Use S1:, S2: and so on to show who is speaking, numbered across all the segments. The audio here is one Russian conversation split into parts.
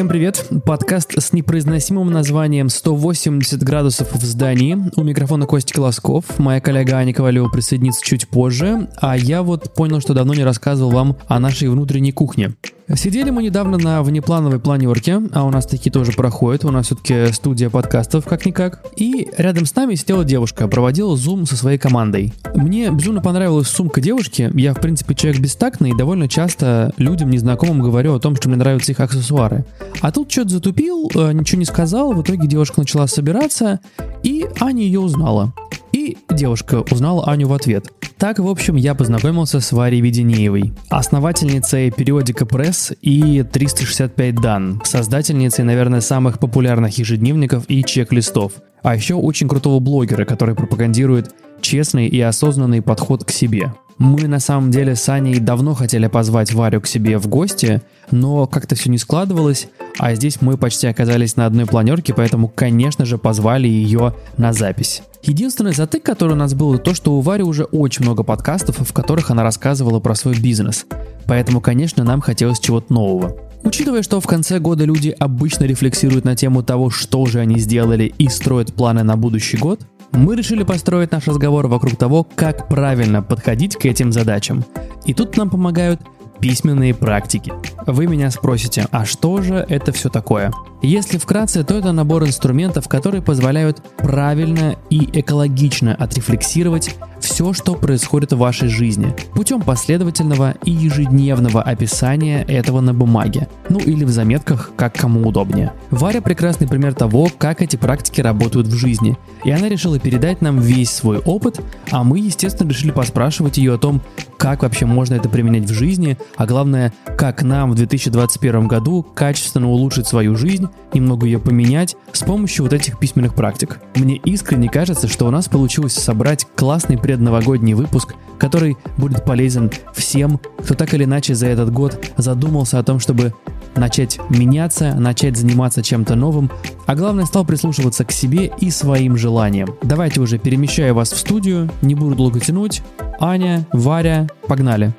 S1: Всем привет! Подкаст с непроизносимым названием «180 градусов в здании». У микрофона Костя Колосков. Моя коллега Аня Ковалева присоединится чуть позже. А я вот понял, что давно не рассказывал вам о нашей внутренней кухне. Сидели мы недавно на внеплановой планерке, а у нас такие тоже проходят, у нас все-таки студия подкастов как-никак. И рядом с нами сидела девушка, проводила зум со своей командой. Мне безумно понравилась сумка девушки, я в принципе человек бестактный и довольно часто людям незнакомым говорю о том, что мне нравятся их аксессуары. А тут что-то затупил, э, ничего не сказал, в итоге девушка начала собираться, и Аня ее узнала. И девушка узнала Аню в ответ. Так, в общем, я познакомился с Варей Веденеевой, основательницей периодика Пресс и 365 Дан, создательницей, наверное, самых популярных ежедневников и чек-листов, а еще очень крутого блогера, который пропагандирует честный и осознанный подход к себе. Мы на самом деле с Аней давно хотели позвать Варю к себе в гости, но как-то все не складывалось, а здесь мы почти оказались на одной планерке, поэтому, конечно же, позвали ее на запись. Единственный затык, который у нас был, то, что у Вари уже очень много подкастов, в которых она рассказывала про свой бизнес. Поэтому, конечно, нам хотелось чего-то нового. Учитывая, что в конце года люди обычно рефлексируют на тему того, что же они сделали и строят планы на будущий год, мы решили построить наш разговор вокруг того, как правильно подходить к этим задачам. И тут нам помогают письменные практики. Вы меня спросите, а что же это все такое? Если вкратце, то это набор инструментов, которые позволяют правильно и экологично отрефлексировать все, что происходит в вашей жизни, путем последовательного и ежедневного описания этого на бумаге, ну или в заметках, как кому удобнее. Варя прекрасный пример того, как эти практики работают в жизни, и она решила передать нам весь свой опыт, а мы, естественно, решили поспрашивать ее о том, как вообще можно это применять в жизни, а главное, как нам в 2021 году качественно улучшить свою жизнь, немного ее поменять с помощью вот этих письменных практик. Мне искренне кажется, что у нас получилось собрать классный предновогодний выпуск, который будет полезен всем, кто так или иначе за этот год задумался о том, чтобы начать меняться, начать заниматься чем-то новым, а главное стал прислушиваться к себе и своим желаниям. Давайте уже перемещаю вас в студию, не буду долго тянуть. Аня, Варя, погнали.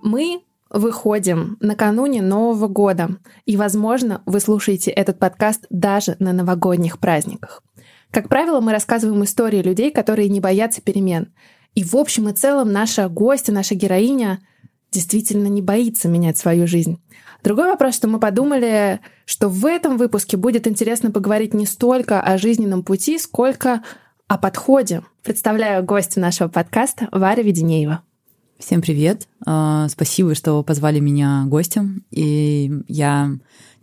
S2: Мы выходим накануне Нового года, и, возможно, вы слушаете этот подкаст даже на новогодних праздниках. Как правило, мы рассказываем истории людей, которые не боятся перемен. И в общем и целом наша гостья, наша героиня действительно не боится менять свою жизнь. Другой вопрос, что мы подумали, что в этом выпуске будет интересно поговорить не столько о жизненном пути, сколько о подходе. Представляю гостя нашего подкаста Варя Веденеева.
S3: Всем привет. А, спасибо, что позвали меня гостем. И я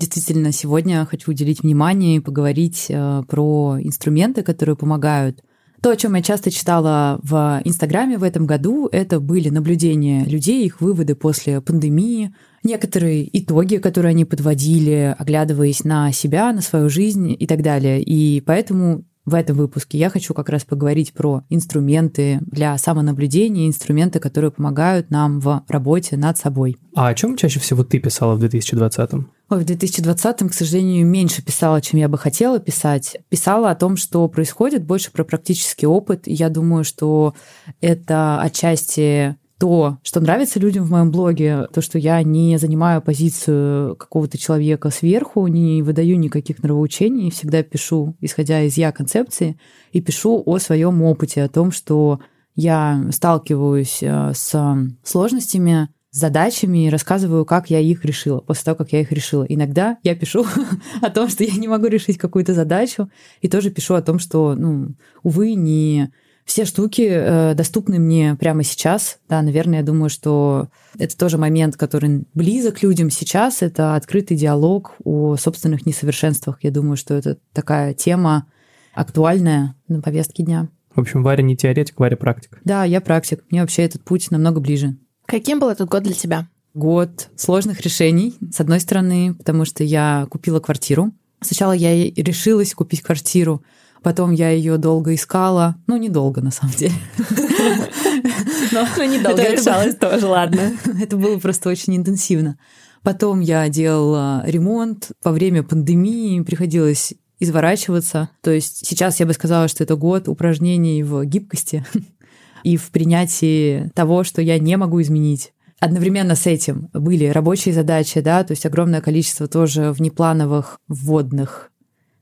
S3: действительно сегодня хочу уделить внимание и поговорить а, про инструменты, которые помогают то, о чем я часто читала в Инстаграме в этом году, это были наблюдения людей, их выводы после пандемии, некоторые итоги, которые они подводили, оглядываясь на себя, на свою жизнь и так далее. И поэтому в этом выпуске я хочу как раз поговорить про инструменты для самонаблюдения, инструменты, которые помогают нам в работе над собой.
S1: А о чем чаще всего ты писала в 2020?
S3: Ой, в 2020, к сожалению, меньше писала, чем я бы хотела писать. Писала о том, что происходит, больше про практический опыт. Я думаю, что это отчасти то, что нравится людям в моем блоге, то, что я не занимаю позицию какого-то человека сверху, не выдаю никаких нравоучений, всегда пишу, исходя из я-концепции, и пишу о своем опыте, о том, что я сталкиваюсь э, с сложностями, задачами и рассказываю, как я их решила, после того, как я их решила. Иногда я пишу о том, что я не могу решить какую-то задачу, и тоже пишу о том, что, ну, увы, не все штуки э, доступны мне прямо сейчас. Да, наверное, я думаю, что это тоже момент, который близок людям сейчас. Это открытый диалог о собственных несовершенствах. Я думаю, что это такая тема актуальная на повестке дня.
S1: В общем, Варя не теоретик, Варя практик.
S3: Да, я практик. Мне вообще этот путь намного ближе.
S2: Каким был этот год для тебя?
S3: Год сложных решений, с одной стороны, потому что я купила квартиру. Сначала я решилась купить квартиру, потом я ее долго искала. Ну, недолго, на самом деле.
S2: Но недолго решалась тоже, ладно.
S3: Это было просто очень интенсивно. Потом я делала ремонт. Во время пандемии приходилось изворачиваться. То есть сейчас я бы сказала, что это год упражнений в гибкости и в принятии того, что я не могу изменить. одновременно с этим были рабочие задачи, да, то есть огромное количество тоже внеплановых вводных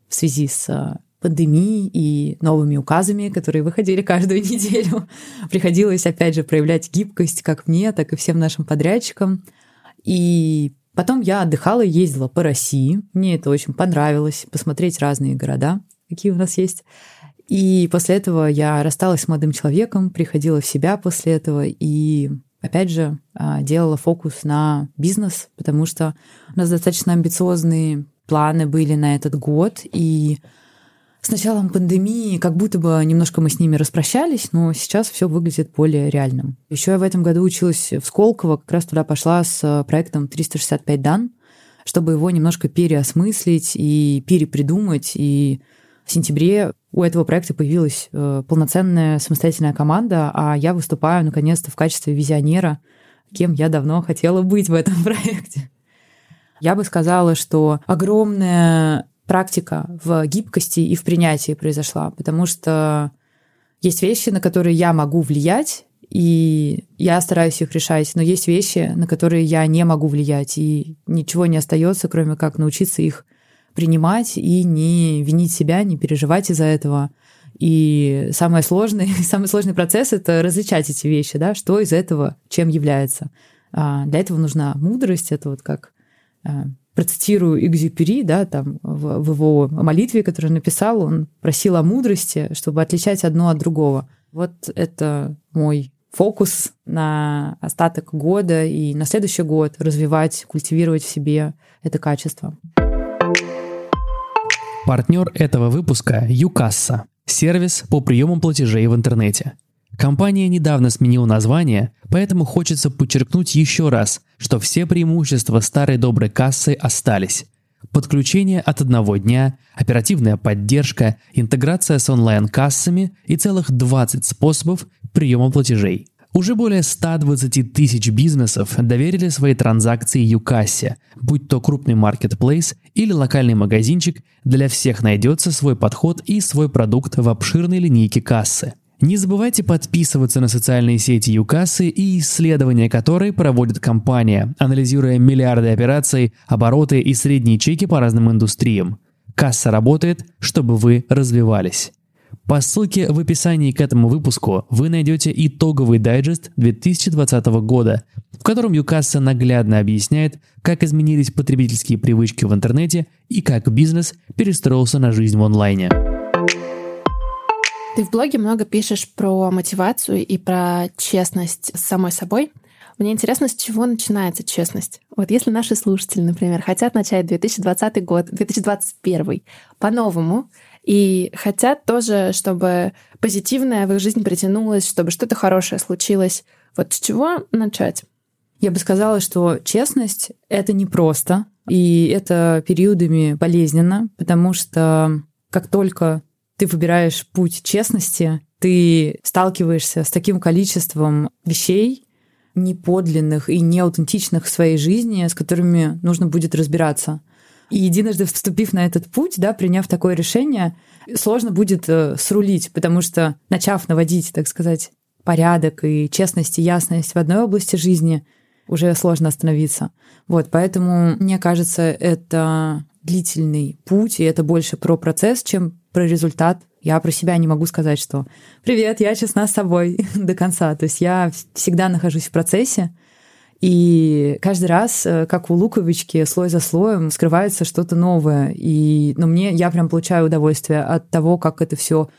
S3: в связи с пандемией и новыми указами, которые выходили каждую неделю. Приходилось, опять же, проявлять гибкость как мне, так и всем нашим подрядчикам. И потом я отдыхала и ездила по России. Мне это очень понравилось, посмотреть разные города, какие у нас есть. И после этого я рассталась с молодым человеком, приходила в себя после этого и опять же, а, делала фокус на бизнес, потому что у нас достаточно амбициозные планы были на этот год, и с началом пандемии как будто бы немножко мы с ними распрощались, но сейчас все выглядит более реальным. Еще я в этом году училась в Сколково, как раз туда пошла с проектом 365 дан, чтобы его немножко переосмыслить и перепридумать, и в сентябре у этого проекта появилась э, полноценная самостоятельная команда, а я выступаю наконец-то в качестве визионера, кем я давно хотела быть в этом проекте. Я бы сказала, что огромная практика в гибкости и в принятии произошла, потому что есть вещи, на которые я могу влиять, и я стараюсь их решать, но есть вещи, на которые я не могу влиять, и ничего не остается, кроме как научиться их принимать и не винить себя, не переживать из-за этого. И самое сложное, самый сложный процесс — это различать эти вещи, да, что из этого чем является. А для этого нужна мудрость, это вот как а, процитирую Экзюпери, да, там в, в его молитве, которую он написал, он просил о мудрости, чтобы отличать одно от другого. Вот это мой фокус на остаток года и на следующий год развивать, культивировать в себе это качество.
S1: Партнер этого выпуска – Юкасса – сервис по приему платежей в интернете. Компания недавно сменила название, поэтому хочется подчеркнуть еще раз, что все преимущества старой доброй кассы остались. Подключение от одного дня, оперативная поддержка, интеграция с онлайн-кассами и целых 20 способов приема платежей – уже более 120 тысяч бизнесов доверили свои транзакции Юкассе, будь то крупный маркетплейс или локальный магазинчик, для всех найдется свой подход и свой продукт в обширной линейке кассы. Не забывайте подписываться на социальные сети Юкассы и исследования которой проводит компания, анализируя миллиарды операций, обороты и средние чеки по разным индустриям. Касса работает, чтобы вы развивались. По ссылке в описании к этому выпуску вы найдете итоговый дайджест 2020 года, в котором Юкасса наглядно объясняет, как изменились потребительские привычки в интернете и как бизнес перестроился на жизнь в онлайне.
S2: Ты в блоге много пишешь про мотивацию и про честность с самой собой. Мне интересно, с чего начинается честность? Вот если наши слушатели, например, хотят начать 2020 год, 2021 по-новому, и хотят тоже, чтобы позитивное в их жизнь притянулось, чтобы что-то хорошее случилось. Вот с чего начать?
S3: Я бы сказала, что честность — это непросто, и это периодами болезненно, потому что как только ты выбираешь путь честности, ты сталкиваешься с таким количеством вещей, неподлинных и неаутентичных в своей жизни, с которыми нужно будет разбираться. И единожды вступив на этот путь, да, приняв такое решение, сложно будет э, срулить, потому что начав наводить, так сказать, порядок и честность и ясность в одной области жизни, уже сложно остановиться. Вот, поэтому, мне кажется, это длительный путь, и это больше про процесс, чем про результат. Я про себя не могу сказать, что «Привет, я честна с собой до конца». То есть я всегда нахожусь в процессе, и каждый раз, э, как у луковички, слой за слоем скрывается что-то новое. И, ну, мне, я прям получаю удовольствие от того, как это все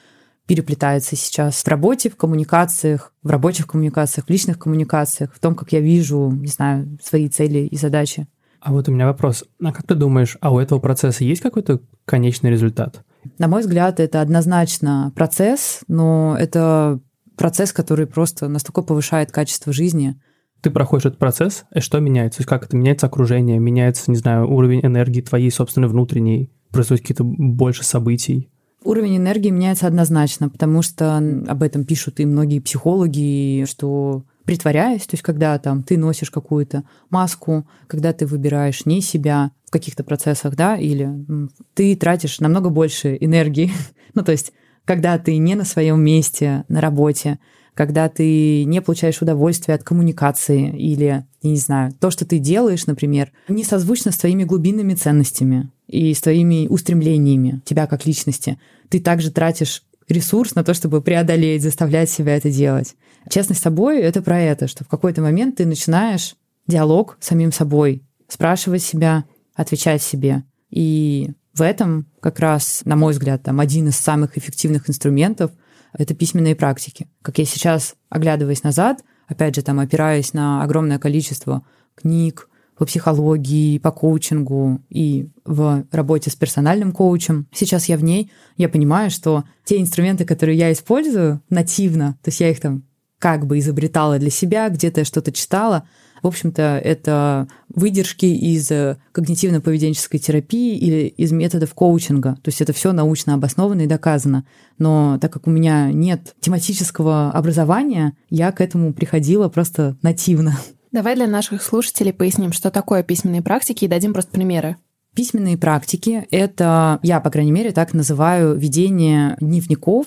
S3: переплетается сейчас в работе, в коммуникациях, в рабочих коммуникациях, в личных коммуникациях, в том, как я вижу, не знаю, свои цели и задачи.
S1: А вот у меня вопрос. А как ты думаешь, а у этого процесса есть какой-то конечный результат?
S3: На мой взгляд, это однозначно процесс, но это процесс, который просто настолько повышает качество жизни,
S1: ты проходишь этот процесс, и что меняется? То есть как это меняется окружение, меняется, не знаю, уровень энергии твоей собственной внутренней, происходит какие-то больше событий?
S3: Уровень энергии меняется однозначно, потому что об этом пишут и многие психологи, что притворяясь, то есть когда там ты носишь какую-то маску, когда ты выбираешь не себя в каких-то процессах, да, или ты тратишь намного больше энергии, ну то есть когда ты не на своем месте, на работе, когда ты не получаешь удовольствие от коммуникации или, я не знаю, то, что ты делаешь, например, не созвучно с твоими глубинными ценностями и с твоими устремлениями тебя как личности. Ты также тратишь ресурс на то, чтобы преодолеть, заставлять себя это делать. Честность с собой — это про это, что в какой-то момент ты начинаешь диалог с самим собой, спрашивать себя, отвечать себе. И в этом как раз, на мой взгляд, там один из самых эффективных инструментов — это письменные практики. Как я сейчас, оглядываясь назад, опять же, там опираясь на огромное количество книг по психологии, по коучингу и в работе с персональным коучем. Сейчас я в ней, я понимаю, что те инструменты, которые я использую нативно, то есть я их там как бы изобретала для себя, где-то я что-то читала, в общем-то, это выдержки из э, когнитивно-поведенческой терапии или из методов коучинга. То есть это все научно обосновано и доказано. Но так как у меня нет тематического образования, я к этому приходила просто нативно.
S2: Давай для наших слушателей поясним, что такое письменные практики, и дадим просто примеры.
S3: Письменные практики — это, я, по крайней мере, так называю ведение дневников,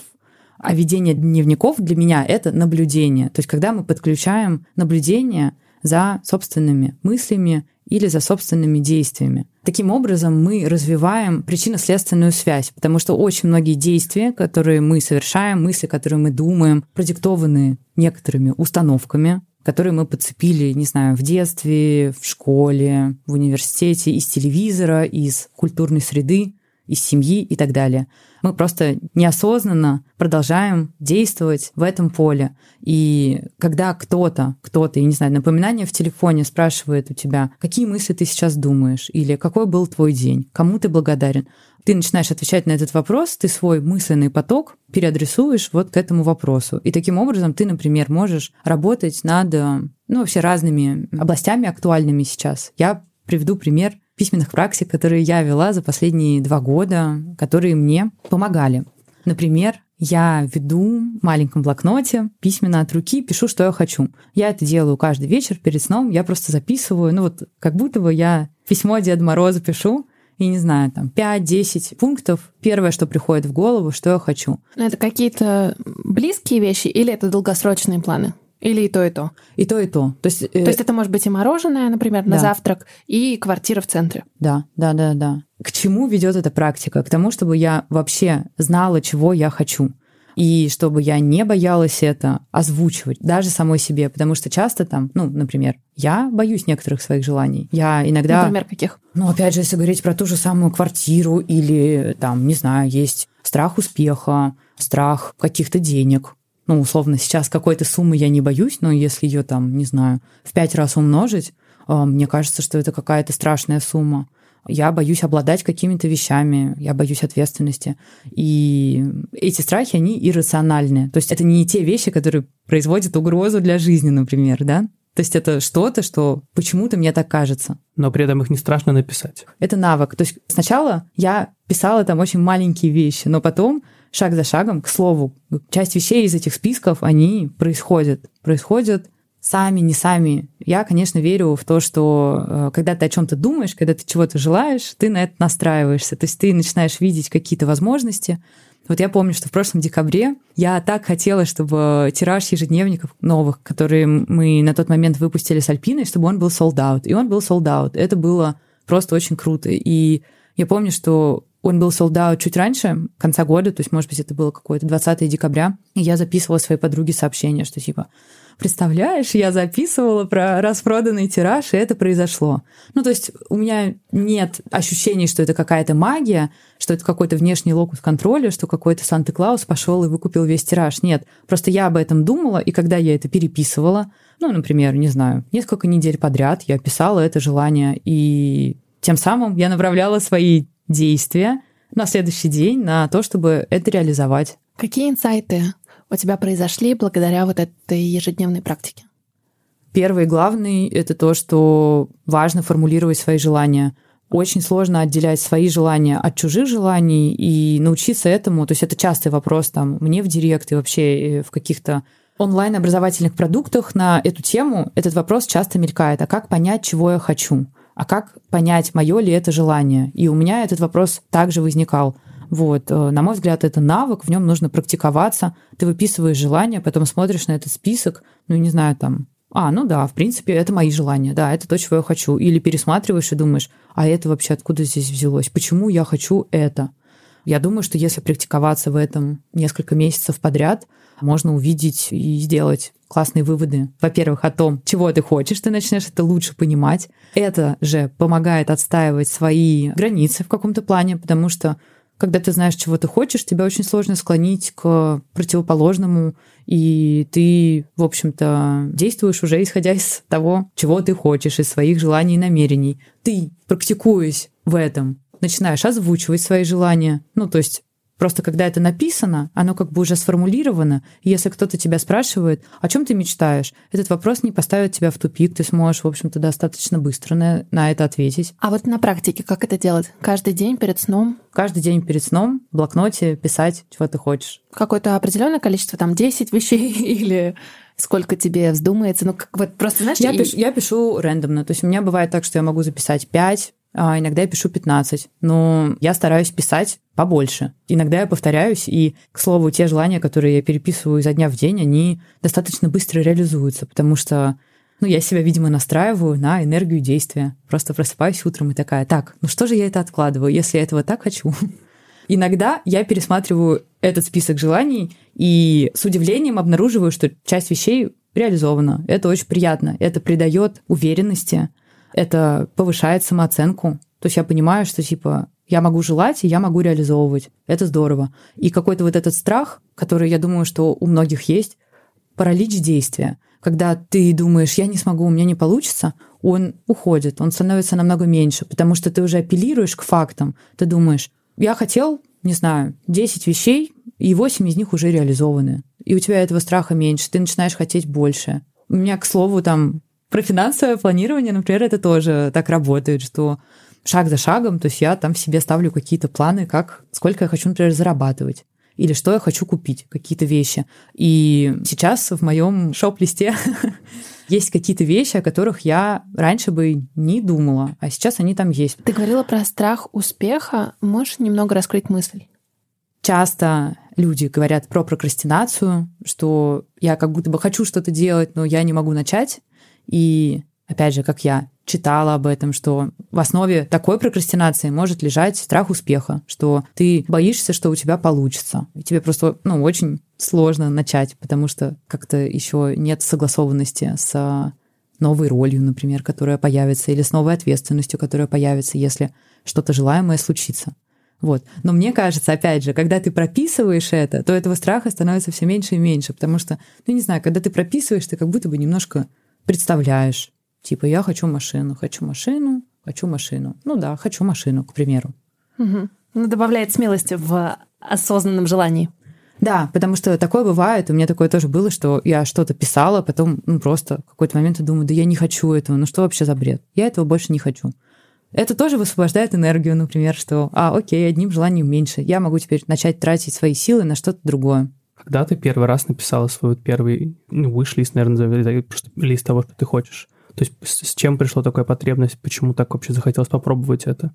S3: а ведение дневников для меня — это наблюдение. То есть когда мы подключаем наблюдение за собственными мыслями или за собственными действиями. Таким образом, мы развиваем причинно-следственную связь, потому что очень многие действия, которые мы совершаем, мысли, которые мы думаем, продиктованы некоторыми установками, которые мы подцепили, не знаю, в детстве, в школе, в университете, из телевизора, из культурной среды из семьи и так далее. Мы просто неосознанно продолжаем действовать в этом поле. И когда кто-то, кто-то, я не знаю, напоминание в телефоне спрашивает у тебя, какие мысли ты сейчас думаешь, или какой был твой день, кому ты благодарен, ты начинаешь отвечать на этот вопрос, ты свой мысленный поток переадресуешь вот к этому вопросу. И таким образом ты, например, можешь работать над ну, вообще разными областями актуальными сейчас. Я приведу пример письменных практик, которые я вела за последние два года, которые мне помогали. Например, я веду в маленьком блокноте письменно от руки, пишу, что я хочу. Я это делаю каждый вечер перед сном, я просто записываю, ну вот как будто бы я письмо Деда Мороза пишу, и не знаю, там 5-10 пунктов. Первое, что приходит в голову, что я хочу.
S2: Это какие-то близкие вещи или это долгосрочные планы? Или и то, и то?
S3: И то, и то.
S2: То есть, э... то есть это может быть и мороженое, например, на да. завтрак, и квартира в центре.
S3: Да, да, да, да. К чему ведет эта практика? К тому, чтобы я вообще знала, чего я хочу. И чтобы я не боялась это озвучивать, даже самой себе, потому что часто там, ну, например, я боюсь некоторых своих желаний. Я иногда...
S2: Например, каких?
S3: Ну, опять же, если говорить про ту же самую квартиру или там, не знаю, есть страх успеха, страх каких-то денег, ну, условно, сейчас какой-то суммы я не боюсь, но если ее там, не знаю, в пять раз умножить, а, мне кажется, что это какая-то страшная сумма. Я боюсь обладать какими-то вещами, я боюсь ответственности. И эти страхи, они иррациональные. То есть это не те вещи, которые производят угрозу для жизни, например, да? То есть это что-то, что почему-то мне так кажется.
S1: Но при этом их не страшно написать.
S3: Это навык. То есть сначала я писала там очень маленькие вещи, но потом шаг за шагом, к слову, часть вещей из этих списков, они происходят. Происходят сами, не сами. Я, конечно, верю в то, что э, когда ты о чем-то думаешь, когда ты чего-то желаешь, ты на это настраиваешься. То есть ты начинаешь видеть какие-то возможности. Вот я помню, что в прошлом декабре я так хотела, чтобы тираж ежедневников новых, которые мы на тот момент выпустили с Альпиной, чтобы он был sold out. И он был sold out. Это было просто очень круто. И я помню, что он был out чуть раньше, конца года, то есть, может быть, это было какое-то 20 декабря, и я записывала своей подруге сообщение, что типа, представляешь, я записывала про распроданный тираж, и это произошло. Ну, то есть у меня нет ощущений, что это какая-то магия, что это какой-то внешний локус контроля, что какой-то Санта-Клаус пошел и выкупил весь тираж. Нет, просто я об этом думала, и когда я это переписывала, ну, например, не знаю, несколько недель подряд я писала это желание, и тем самым я направляла свои действия на следующий день на то, чтобы это реализовать.
S2: Какие инсайты у тебя произошли благодаря вот этой ежедневной практике?
S3: Первый главный — это то, что важно формулировать свои желания. Очень сложно отделять свои желания от чужих желаний и научиться этому. То есть это частый вопрос там мне в директ и вообще э, в каких-то онлайн-образовательных продуктах на эту тему этот вопрос часто мелькает. А как понять, чего я хочу? А как понять, мое ли это желание? И у меня этот вопрос также возникал. Вот, э, на мой взгляд, это навык, в нем нужно практиковаться. Ты выписываешь желания, потом смотришь на этот список, ну, не знаю, там, а, ну да, в принципе, это мои желания, да, это то, чего я хочу. Или пересматриваешь и думаешь, а это вообще откуда здесь взялось? Почему я хочу это? Я думаю, что если практиковаться в этом несколько месяцев подряд, можно увидеть и сделать классные выводы. Во-первых, о том, чего ты хочешь, ты начнешь это лучше понимать. Это же помогает отстаивать свои границы в каком-то плане, потому что когда ты знаешь, чего ты хочешь, тебя очень сложно склонить к противоположному, и ты, в общем-то, действуешь уже исходя из того, чего ты хочешь, из своих желаний и намерений. Ты, практикуясь в этом, начинаешь озвучивать свои желания. Ну, то есть Просто когда это написано, оно как бы уже сформулировано. И если кто-то тебя спрашивает, о чем ты мечтаешь, этот вопрос не поставит тебя в тупик, ты сможешь, в общем-то, достаточно быстро на, на это ответить.
S2: А вот на практике как это делать? Каждый день перед сном?
S3: Каждый день перед сном в блокноте писать, чего ты хочешь.
S2: Какое-то определенное количество, там, 10 вещей или сколько тебе вздумается. Ну, как вот просто, знаешь...
S3: Я,
S2: и...
S3: пишу, я пишу рандомно. То есть у меня бывает так, что я могу записать 5, а иногда я пишу 15, но я стараюсь писать побольше. Иногда я повторяюсь, и, к слову, те желания, которые я переписываю изо дня в день, они достаточно быстро реализуются, потому что ну, я себя, видимо, настраиваю на энергию действия. Просто просыпаюсь утром и такая, так, ну что же я это откладываю, если я этого так хочу? Иногда я пересматриваю этот список желаний и с удивлением обнаруживаю, что часть вещей реализована. Это очень приятно. Это придает уверенности, это повышает самооценку. То есть я понимаю, что типа я могу желать, и я могу реализовывать. Это здорово. И какой-то вот этот страх, который, я думаю, что у многих есть, паралич действия. Когда ты думаешь, я не смогу, у меня не получится, он уходит, он становится намного меньше, потому что ты уже апеллируешь к фактам. Ты думаешь, я хотел, не знаю, 10 вещей, и 8 из них уже реализованы. И у тебя этого страха меньше, ты начинаешь хотеть больше. У меня, к слову, там про финансовое планирование, например, это тоже так работает, что шаг за шагом, то есть я там себе ставлю какие-то планы, как сколько я хочу, например, зарабатывать или что я хочу купить, какие-то вещи. И сейчас в моем шоп-листе есть какие-то вещи, о которых я раньше бы не думала, а сейчас они там есть.
S2: Ты говорила про страх успеха. Можешь немного раскрыть мысль?
S3: Часто люди говорят про прокрастинацию, что я как будто бы хочу что-то делать, но я не могу начать. И, опять же, как я читала об этом, что в основе такой прокрастинации может лежать страх успеха, что ты боишься, что у тебя получится. И тебе просто, ну, очень сложно начать, потому что как-то еще нет согласованности с новой ролью, например, которая появится, или с новой ответственностью, которая появится, если что-то желаемое случится. Вот. Но мне кажется, опять же, когда ты прописываешь это, то этого страха становится все меньше и меньше, потому что, ну, не знаю, когда ты прописываешь, ты как будто бы немножко представляешь. Типа, я хочу машину, хочу машину, хочу машину. Ну да, хочу машину, к примеру.
S2: Угу. Ну, добавляет смелости в осознанном желании.
S3: Да, потому что такое бывает, у меня такое тоже было, что я что-то писала, потом ну, просто в какой-то момент я думаю, да я не хочу этого, ну что вообще за бред? Я этого больше не хочу. Это тоже высвобождает энергию, например, что, а, окей, одним желанием меньше, я могу теперь начать тратить свои силы на что-то другое.
S1: Когда ты первый раз написала свой первый ну, выш-лист, наверное, просто лист того, что ты хочешь? То есть с чем пришла такая потребность? Почему так вообще захотелось попробовать это?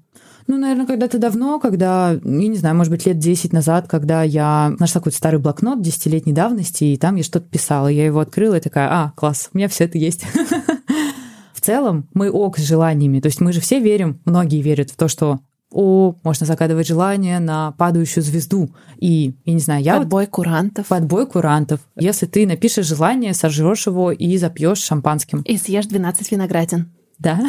S3: Ну, наверное, когда-то давно, когда, я не знаю, может быть, лет 10 назад, когда я нашла какой-то старый блокнот десятилетней давности, и там я что-то писала. Я его открыла и такая, а, класс, у меня все это есть. В целом мы ок с желаниями. То есть мы же все верим, многие верят в то, что о, можно загадывать желание на падающую звезду. И, я не знаю, я...
S2: Подбой вот... курантов.
S3: Подбой курантов. Если ты напишешь желание, сожжешь его и запьешь шампанским.
S2: И съешь 12 виноградин.
S3: Да?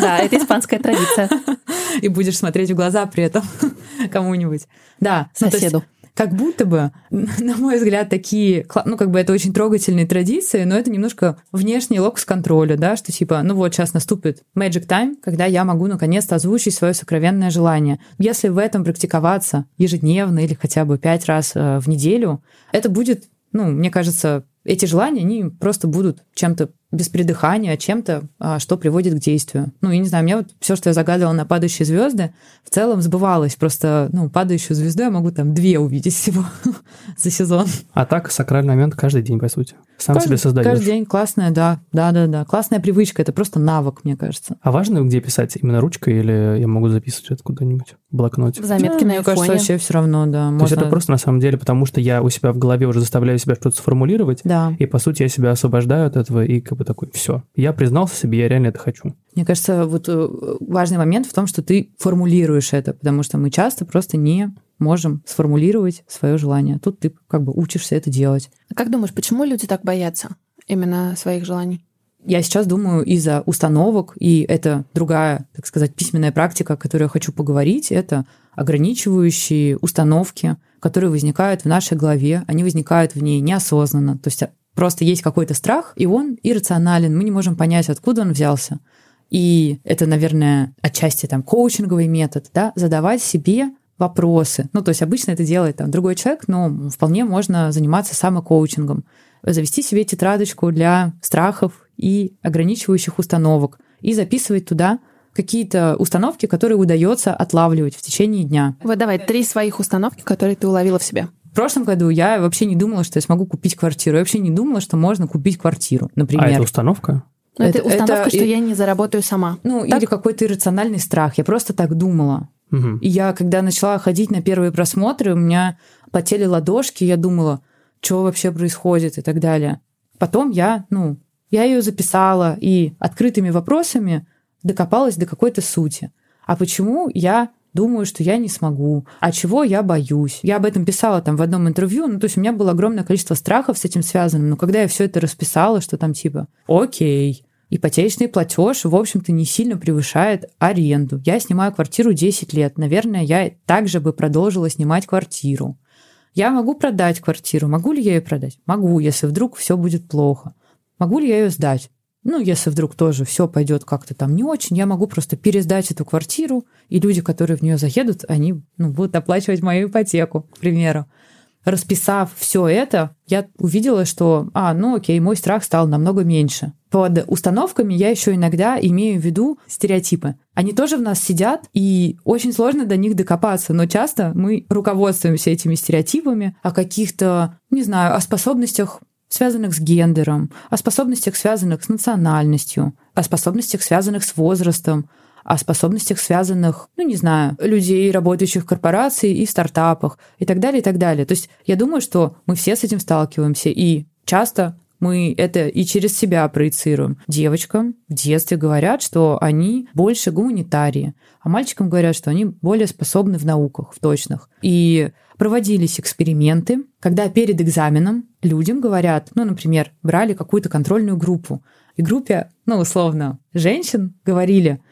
S2: Да, это испанская традиция.
S3: И будешь смотреть в глаза при этом кому-нибудь. Да.
S2: Соседу
S3: как будто бы, на мой взгляд, такие, ну, как бы это очень трогательные традиции, но это немножко внешний локус контроля, да, что типа, ну вот сейчас наступит magic time, когда я могу наконец-то озвучить свое сокровенное желание. Если в этом практиковаться ежедневно или хотя бы пять раз э, в неделю, это будет, ну, мне кажется, эти желания, они просто будут чем-то без придыхания, чем-то, а, что приводит к действию. Ну, я не знаю, мне вот все, что я загадывала на падающие звезды, в целом сбывалось. Просто, ну, падающую звезду я могу там две увидеть всего за сезон.
S1: А так, сакральный момент каждый день, по сути. Сам
S3: каждый,
S1: себе создаешь.
S3: Каждый день классная, да, да, да, да. Классная привычка, это просто навык, мне кажется.
S1: А важно, где писать? Именно ручкой или я могу записывать это куда-нибудь в блокноте?
S2: Заметки
S3: Да,
S2: на
S3: Мне кажется,
S2: айфоне.
S3: вообще все равно, да.
S1: То
S3: можно-
S1: есть это просто на самом деле, потому что я у себя в голове уже заставляю себя что-то сформулировать,
S3: Да.
S1: и по сути я себя освобождаю от этого, и как бы такой, все, я признался себе, я реально это хочу.
S3: Мне кажется, вот э, важный момент в том, что ты формулируешь это, потому что мы часто просто не можем сформулировать свое желание. Тут ты как бы учишься это делать.
S2: А как думаешь, почему люди так боятся именно своих желаний?
S3: Я сейчас думаю из-за установок, и это другая, так сказать, письменная практика, о которой я хочу поговорить, это ограничивающие установки, которые возникают в нашей голове, они возникают в ней неосознанно. То есть а, просто есть какой-то страх, и он иррационален, мы не можем понять, откуда он взялся. И это, наверное, отчасти там коучинговый метод, да, задавать себе вопросы. Ну, то есть обычно это делает там другой человек, но вполне можно заниматься самокоучингом. Завести себе тетрадочку для страхов и ограничивающих установок и записывать туда какие-то установки, которые удается отлавливать в течение дня.
S2: Вот давай три своих установки, которые ты уловила в себе.
S3: В прошлом году я вообще не думала, что я смогу купить квартиру. Я вообще не думала, что можно купить квартиру, например.
S1: А это установка?
S2: Ну, это,
S3: Это-
S2: установка,
S3: это
S2: что
S3: и-
S2: я не заработаю сама.
S3: Ну,
S2: Так?
S3: или какой-то иррациональный страх. Я просто так думала.
S1: Мгм.
S3: И я, когда начала ходить на первые просмотры, у меня потели ладошки, я думала, что вообще происходит и так далее. Потом я, ну, я ее записала и открытыми вопросами докопалась до какой-то сути. А почему я думаю, что я не смогу? А чего я боюсь? Я об этом писала там в одном интервью, ну, то есть у меня было огромное количество страхов с этим связано, но когда я все это расписала, что там типа, окей, ипотечный платеж, в общем-то, не сильно превышает аренду. Я снимаю квартиру 10 лет. Наверное, я также бы продолжила снимать квартиру. Я могу продать квартиру. Могу ли я ее продать? Могу, если вдруг все будет плохо. Могу ли я ее сдать? Ну, если вдруг тоже все пойдет как-то там не очень, я могу просто пересдать эту квартиру, и люди, которые в нее заедут, они ну, будут оплачивать мою ипотеку, к примеру. Расписав все это, я увидела, что, а, ну окей, мой страх стал намного меньше. Под установками я еще иногда имею в виду стереотипы. Они тоже в нас сидят, и очень сложно до них докопаться, но часто мы руководствуемся этими стереотипами о каких-то, не знаю, о способностях связанных с гендером, о способностях, связанных с национальностью, о способностях, связанных с возрастом, о способностях, связанных, ну, не знаю, людей, работающих в корпорации и в стартапах, и так далее, и так далее. То есть я думаю, что мы все с этим сталкиваемся, и часто мы это и через себя проецируем. Девочкам в детстве говорят, что они больше гуманитарии, а мальчикам говорят, что они более способны в науках, в точных. И проводились эксперименты, когда перед экзаменом людям говорят, ну, например, брали какую-то контрольную группу, и группе, ну, условно, женщин говорили,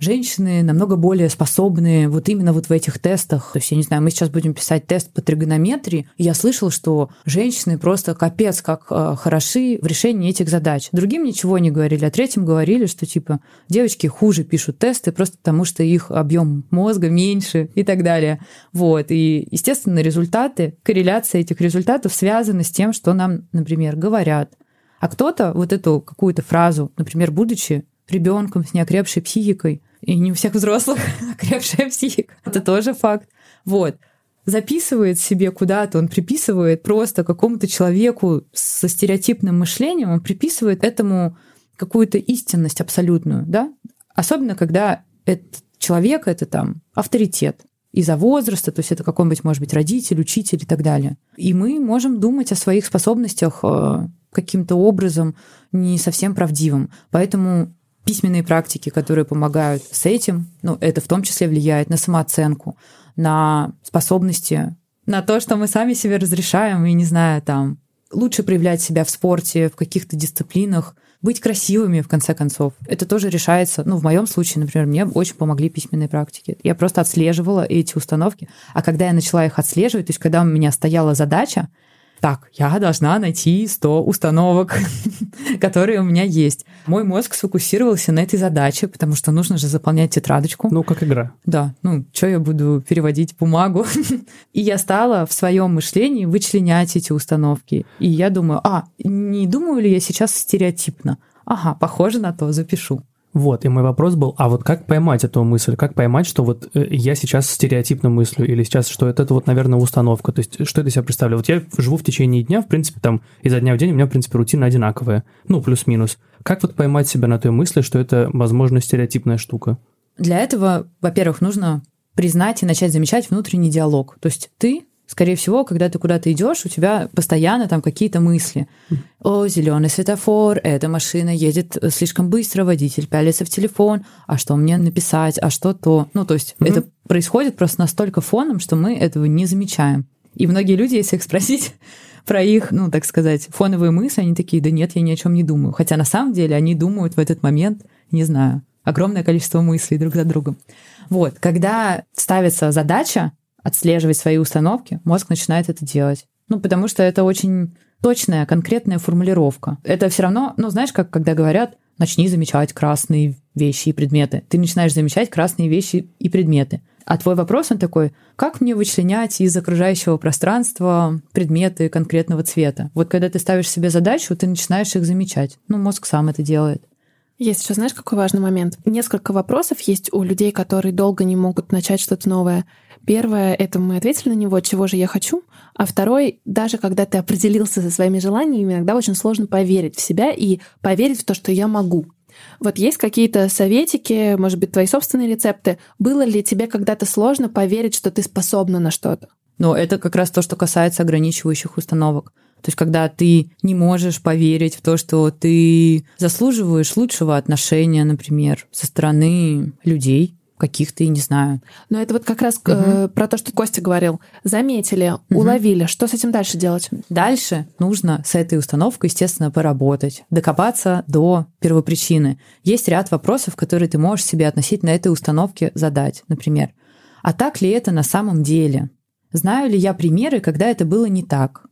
S3: женщины намного более способны вот именно вот в этих тестах. То есть, я не знаю, мы сейчас будем писать тест по тригонометрии, я слышала, что женщины просто капец как э, хороши в решении этих задач. Другим ничего не говорили, а третьим говорили, что типа девочки хуже пишут тесты просто потому, что их объем мозга меньше и так далее. Вот. И, естественно, результаты, корреляция этих результатов связана с тем, что нам, например, говорят. А кто-то вот эту какую-то фразу, например, будучи ребенком с неокрепшей психикой, и не у всех взрослых окрепшая психика, это тоже факт. Вот. Записывает себе куда-то, он приписывает просто какому-то человеку со стереотипным мышлением, он приписывает этому какую-то истинность абсолютную, да? Особенно, когда этот человек — это там авторитет из-за возраста, то есть это какой-нибудь, может быть, родитель, учитель и так далее. И мы можем думать о своих способностях э, каким-то образом не совсем правдивым. Поэтому письменные практики, которые помогают с этим, ну, это в том числе влияет на самооценку, на способности, на то, что мы сами себе разрешаем, и, не знаю, там, лучше проявлять себя в спорте, в каких-то дисциплинах, быть красивыми, в конце концов. Это тоже решается. Ну, в моем случае, например, мне очень помогли письменные практики. Я просто отслеживала эти установки. А когда я начала их отслеживать, то есть когда у меня стояла задача, так, я должна найти 100 установок, которые у меня есть. Мой мозг сфокусировался на этой задаче, потому что нужно же заполнять тетрадочку.
S1: Ну, как игра.
S3: Да, ну, что я буду переводить бумагу? И я стала в своем мышлении вычленять эти установки. И я думаю, а, не думаю ли я сейчас стереотипно? Ага, похоже на то, запишу.
S1: Вот, и мой вопрос был, а вот как поймать эту мысль? Как поймать, что вот э, я сейчас стереотипно мыслю, или сейчас, что это, это вот, наверное, установка? То есть, что это себя представляю? Вот я живу в течение дня, в принципе, там, изо дня в день у меня, в принципе, рутина одинаковая. Ну, плюс-минус. Как вот поймать себя на той мысли, что это, возможно, стереотипная штука?
S3: Для этого, во-первых, нужно признать и начать замечать внутренний диалог. То есть ты Скорее всего, когда ты куда-то идешь, у тебя постоянно там какие-то мысли. О, зеленый светофор, эта машина едет слишком быстро, водитель пялится в телефон, а что мне написать, а что то. Ну, то есть mm-hmm. это происходит просто настолько фоном, что мы этого не замечаем. И многие люди, если их спросить про их, ну, так сказать, фоновые мысли, они такие, да нет, я ни о чем не думаю. Хотя на самом деле они думают в этот момент, не знаю, огромное количество мыслей друг за другом. Вот, когда ставится задача, отслеживать свои установки, мозг начинает это делать. Ну, потому что это очень точная, конкретная формулировка. Это все равно, ну, знаешь, как когда говорят, начни замечать красные вещи и предметы. Ты начинаешь замечать красные вещи и предметы. А твой вопрос, он такой, как мне вычленять из окружающего пространства предметы конкретного цвета? Вот когда ты ставишь себе задачу, ты начинаешь их замечать. Ну, мозг сам это делает.
S2: Есть еще, знаешь, какой важный момент? Несколько вопросов есть у людей, которые долго не могут начать что-то новое. Первое — это мы ответили на него, чего же я хочу. А второй, даже когда ты определился со своими желаниями, иногда очень сложно поверить в себя и поверить в то, что я могу. Вот есть какие-то советики, может быть, твои собственные рецепты. Было ли тебе когда-то сложно поверить, что ты способна на что-то?
S3: Ну, это как раз то, что касается ограничивающих установок. То есть, когда ты не можешь поверить в то, что ты заслуживаешь лучшего отношения, например, со стороны людей, каких-то, не знаю.
S2: Но это вот как раз угу. э, про то, что Костя говорил. Заметили, угу. уловили. Что с этим дальше делать?
S3: Дальше нужно с этой установкой, естественно, поработать, докопаться до первопричины. Есть ряд вопросов, которые ты можешь себе относительно этой установки задать. Например, а так ли это на самом деле? Знаю ли я примеры, когда это было не так?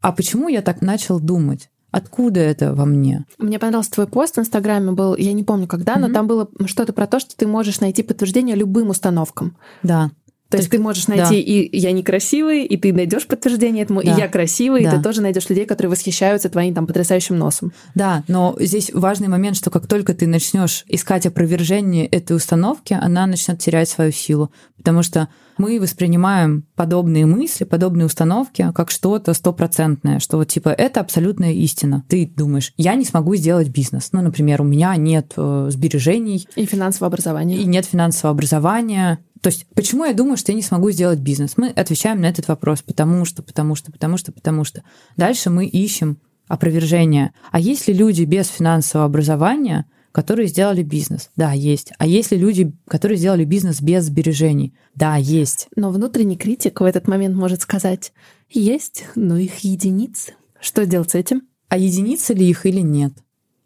S3: А почему я так начал думать? Откуда это во мне?
S2: Мне понравился твой пост в Инстаграме был, я не помню когда, mm-hmm. но там было что-то про то, что ты можешь найти подтверждение любым установкам.
S3: Да.
S2: То, есть ты можешь найти да. и я некрасивый, и ты найдешь подтверждение этому, да. и я красивый, да. и ты тоже найдешь людей, которые восхищаются твоим там потрясающим носом.
S3: Да, но здесь важный момент, что как только ты начнешь искать опровержение этой установки, она начнет терять свою силу, потому что мы воспринимаем подобные мысли, подобные установки как что-то стопроцентное, что вот типа это абсолютная истина. Ты думаешь, я не смогу сделать бизнес. Ну, например, у меня нет э, сбережений.
S2: И финансового образования.
S3: И нет финансового образования. То есть, почему я думаю, что я не смогу сделать бизнес? Мы отвечаем на этот вопрос, потому что, потому что, потому что, потому что. Дальше мы ищем опровержение. А есть ли люди без финансового образования, которые сделали бизнес? Да, есть. А есть ли люди, которые сделали бизнес без сбережений? Да, есть.
S2: Но внутренний критик в этот момент может сказать, есть, но их единицы. Что делать с этим?
S3: А единицы ли их или нет?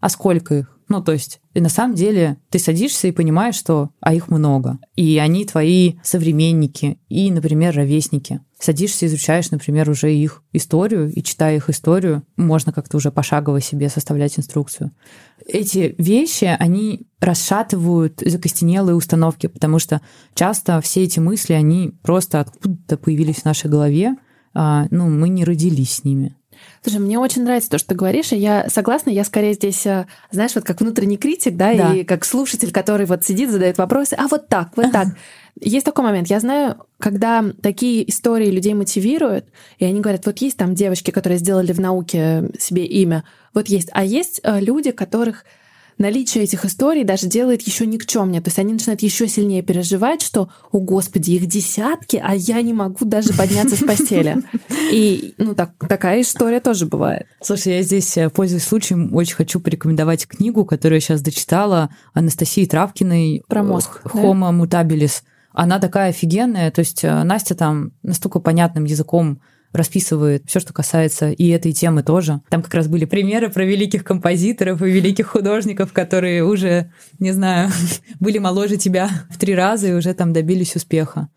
S3: А сколько их? Ну, то есть, на самом деле ты садишься и понимаешь, что а их много. И они твои современники и, например, ровесники. Садишься, изучаешь, например, уже их историю, и читая их историю, можно как-то уже пошагово себе составлять инструкцию. Эти вещи, они расшатывают закостенелые установки, потому что часто все эти мысли, они просто откуда-то появились в нашей голове, а, ну, мы не родились с ними.
S2: Слушай, мне очень нравится то, что ты говоришь, и я согласна, я скорее здесь, э, знаешь, вот как внутренний критик, да, да. и как слушатель, который вот сидит, задает вопросы, а вот так, вот так. Есть такой момент. Я знаю, когда такие истории людей мотивируют, и они говорят, вот есть там девочки, которые сделали в науке себе имя, вот есть. А есть э, люди, которых наличие этих историй даже делает еще никчемнее. То есть они начинают еще сильнее переживать, что, о господи, их десятки, а я не могу даже подняться с постели. И, ну, так, такая история тоже бывает.
S3: Слушай, я здесь, э, пользуясь случаем, очень хочу порекомендовать книгу, которую я сейчас дочитала, Анастасии Травкиной.
S2: Про мозг.
S3: Homo да? mutabilis. Она такая офигенная, то есть э, Настя там настолько понятным языком расписывает все, что касается и этой темы тоже. Там как раз были примеры про великих композиторов и великих художников, которые уже, не знаю, были моложе тебя в три раза и уже там добились успеха.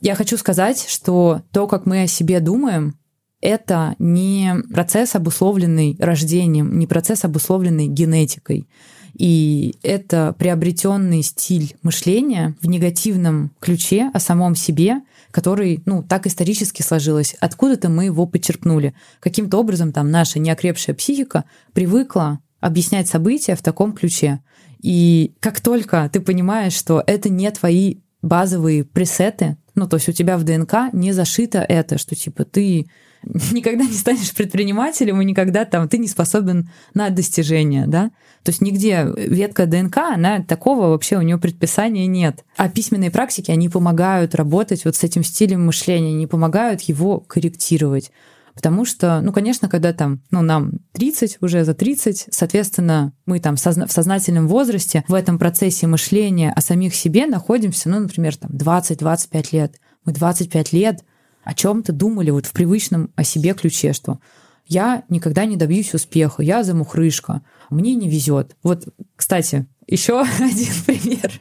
S3: Я хочу сказать, что то, как мы о себе думаем, это не процесс, обусловленный рождением, не процесс, обусловленный генетикой. И это приобретенный стиль мышления в негативном ключе о самом себе, который, ну, так исторически сложилось. Откуда-то мы его подчеркнули. Каким-то образом там наша неокрепшая психика привыкла объяснять события в таком ключе. И как только ты понимаешь, что это не твои базовые пресеты, ну, то есть у тебя в ДНК не зашито это, что типа ты никогда не станешь предпринимателем и никогда там ты не способен на достижение, да? То есть нигде ветка ДНК, она такого вообще у нее предписания нет. А письменные практики, они помогают работать вот с этим стилем мышления, они помогают его корректировать. Потому что, ну, конечно, когда там, ну, нам 30, уже за 30, соответственно, мы там в сознательном возрасте в этом процессе мышления о самих себе находимся, ну, например, там 20-25 лет. Мы 25 лет о чем-то думали вот в привычном о себе ключе, что я никогда не добьюсь успеха, я замухрышка, мне не везет. Вот, кстати, еще один пример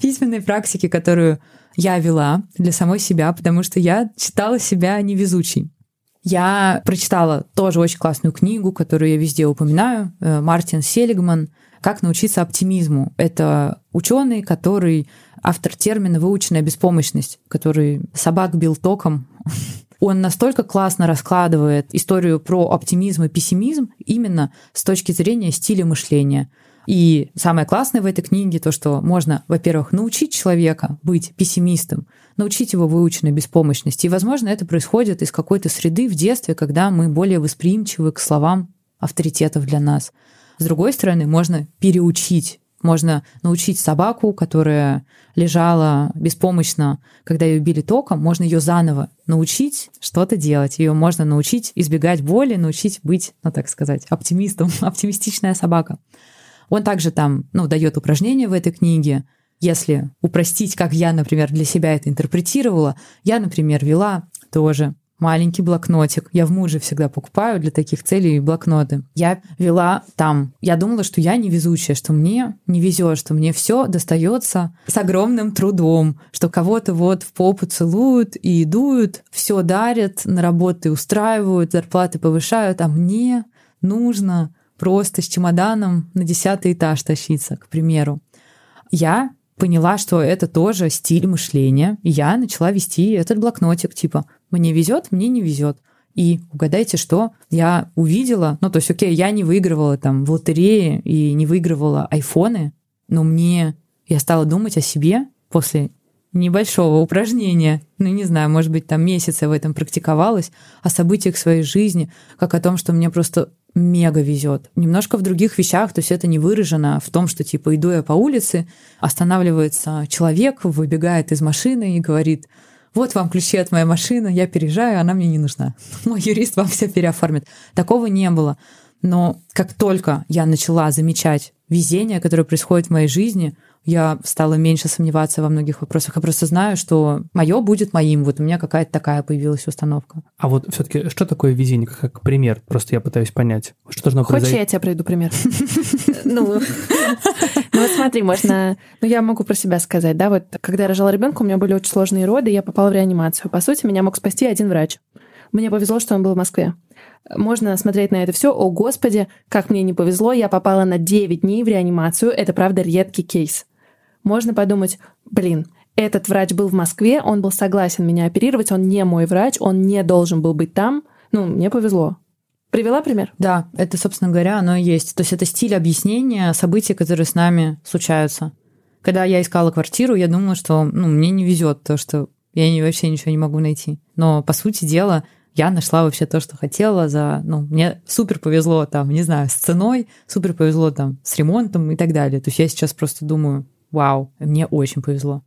S3: письменной практики, которую я вела для самой себя, потому что я считала себя невезучей. Я прочитала тоже очень классную книгу, которую я везде упоминаю, э, Мартин Селигман «Как научиться оптимизму». Это ученый, который автор термина «выученная беспомощность», который собак бил током. Он настолько классно раскладывает историю про оптимизм и пессимизм именно с точки зрения стиля мышления – и самое классное в этой книге то, что можно, во-первых, научить человека быть пессимистом, научить его выученной беспомощности. И, возможно, это происходит из какой-то среды в детстве, когда мы более восприимчивы к словам авторитетов для нас. С другой стороны, можно переучить можно научить собаку, которая лежала беспомощно, когда ее били током, можно ее заново научить что-то делать. Ее можно научить избегать боли, научить быть, ну так сказать, оптимистом, оптимистичная собака. Он также там, ну, дает упражнения в этой книге. Если упростить, как я, например, для себя это интерпретировала, я, например, вела тоже маленький блокнотик. Я в Мудже всегда покупаю для таких целей блокноты. Я вела там. Я думала, что я невезучая, что мне не везет, что мне все достается с огромным трудом, что кого-то вот в попу целуют и дуют, все дарят, на работы устраивают, зарплаты повышают, а мне нужно просто с чемоданом на десятый этаж тащиться, к примеру. Я поняла, что это тоже стиль мышления, и я начала вести этот блокнотик, типа, мне везет, мне не везет. И угадайте, что я увидела, ну, то есть, окей, я не выигрывала там в лотерее и не выигрывала айфоны, но мне, я стала думать о себе после небольшого упражнения, ну, не знаю, может быть, там месяца в этом практиковалась, о событиях своей жизни, как о том, что мне просто мега везет. Немножко в других вещах, то есть это не выражено в том, что типа иду я по улице, останавливается человек, выбегает из машины и говорит, вот вам ключи от моей машины, я переезжаю, она мне не нужна. Мой юрист вам все переоформит. Такого не было. Но как только я начала замечать везение, которое происходит в моей жизни, я стала меньше сомневаться во многих вопросах. Я просто знаю, что мое будет моим. Вот у меня какая-то такая появилась установка.
S1: А вот все-таки что такое везение, как, пример? Просто я пытаюсь понять. Что должно
S2: Хочешь, произойти? я тебе приведу пример? Ну, ну вот смотри, можно... Ну, я могу про себя сказать, да, вот когда я рожала ребенка, у меня были очень сложные роды, я попала в реанимацию. По сути, меня мог спасти один врач. Мне повезло, что он был в Москве. Можно смотреть на это все. О, Господи, как мне не повезло, я попала на 9 дней в реанимацию. Это, правда, редкий кейс можно подумать, блин, этот врач был в Москве, он был согласен меня оперировать, он не мой врач, он не должен был быть там. Ну, мне повезло. Привела пример?
S3: Да, это, собственно говоря, оно и есть. То есть это стиль объяснения событий, которые с нами случаются. Когда я искала квартиру, я думала, что ну, мне не везет то, что я вообще ничего не могу найти. Но, по сути дела, я нашла вообще то, что хотела за... Ну, мне супер повезло там, не знаю, с ценой, супер повезло там с ремонтом и так далее. То есть я сейчас просто думаю, вау, мне очень повезло.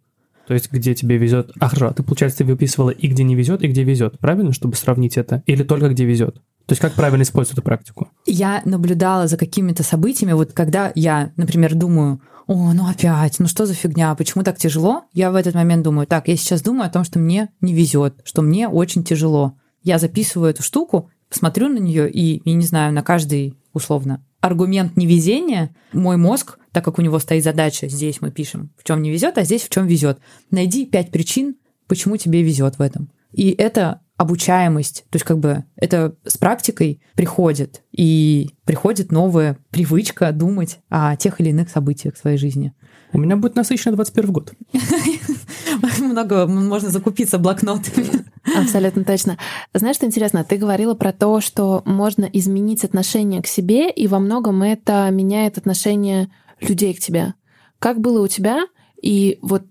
S1: То есть, где тебе везет. А хорошо, ты, получается, ты выписывала и где не везет, и где везет, правильно, чтобы сравнить это? Или только где везет? То есть, как правильно использовать эту практику?
S3: Я наблюдала за какими-то событиями. Вот когда я, например, думаю, о, ну опять, ну что за фигня, почему так тяжело? Я в этот момент думаю, так, я сейчас думаю о том, что мне не везет, что мне очень тяжело. Я записываю эту штуку, смотрю на нее и, я не знаю, на каждый, условно, аргумент невезения, мой мозг так как у него стоит задача, здесь мы пишем, в чем не везет, а здесь в чем везет. Найди пять причин, почему тебе везет в этом. И это обучаемость, то есть как бы это с практикой приходит, и приходит новая привычка думать о тех или иных событиях в своей жизни.
S1: У меня будет насыщенный 21 год.
S3: Много можно закупиться блокнотами.
S2: Абсолютно точно. Знаешь, что интересно? Ты говорила про то, что можно изменить отношение к себе, и во многом это меняет отношение людей к тебе. Как было у тебя? И вот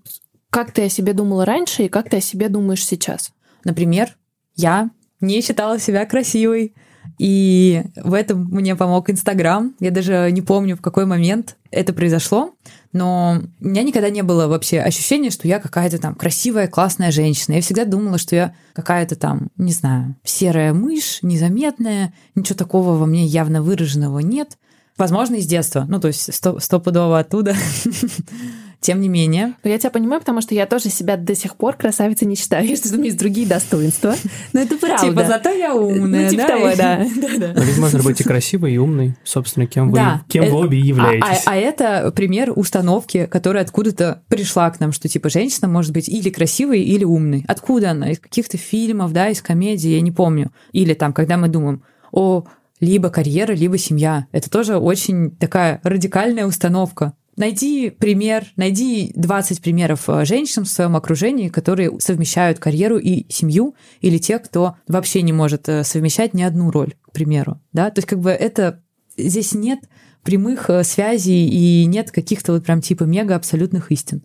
S2: как ты о себе думала раньше и как ты о себе думаешь сейчас?
S3: Например, я не считала себя красивой. И в этом мне помог Инстаграм. Я даже не помню, в какой момент это произошло, но у меня никогда не было вообще ощущения, что я какая-то там красивая, классная женщина. Я всегда думала, что я какая-то там, не знаю, серая мышь, незаметная, ничего такого во мне явно выраженного нет. Возможно, из детства. Ну, то есть стопудово оттуда. Тем не менее.
S2: Я тебя понимаю, потому что я тоже себя до сих пор красавицей не считаю. Я что у меня есть другие достоинства. Но это правда.
S3: Типа, зато я умная,
S2: ну, типа
S3: да?
S2: того, да.
S1: Но ведь можно быть и красивой, и умной. Собственно, кем вы,
S3: Да.
S1: кем
S3: Э,
S1: вы обе
S3: А,
S1: являетесь.
S3: а- а это пример установки, которая откуда-то пришла к нам, что типа женщина может быть или красивой, или умной. Откуда она? Из каких-то фильмов, да, из комедий, я не помню. Или там, когда мы думаем о либо карьера, либо семья. Это тоже очень такая радикальная установка. Найди пример, найди 20 примеров э, женщин в своем окружении, которые совмещают карьеру и семью, или те, кто вообще не может э, совмещать ни одну роль, к примеру. Да? То есть как бы это здесь нет прямых э, связей и нет каких-то вот прям типа мега абсолютных истин.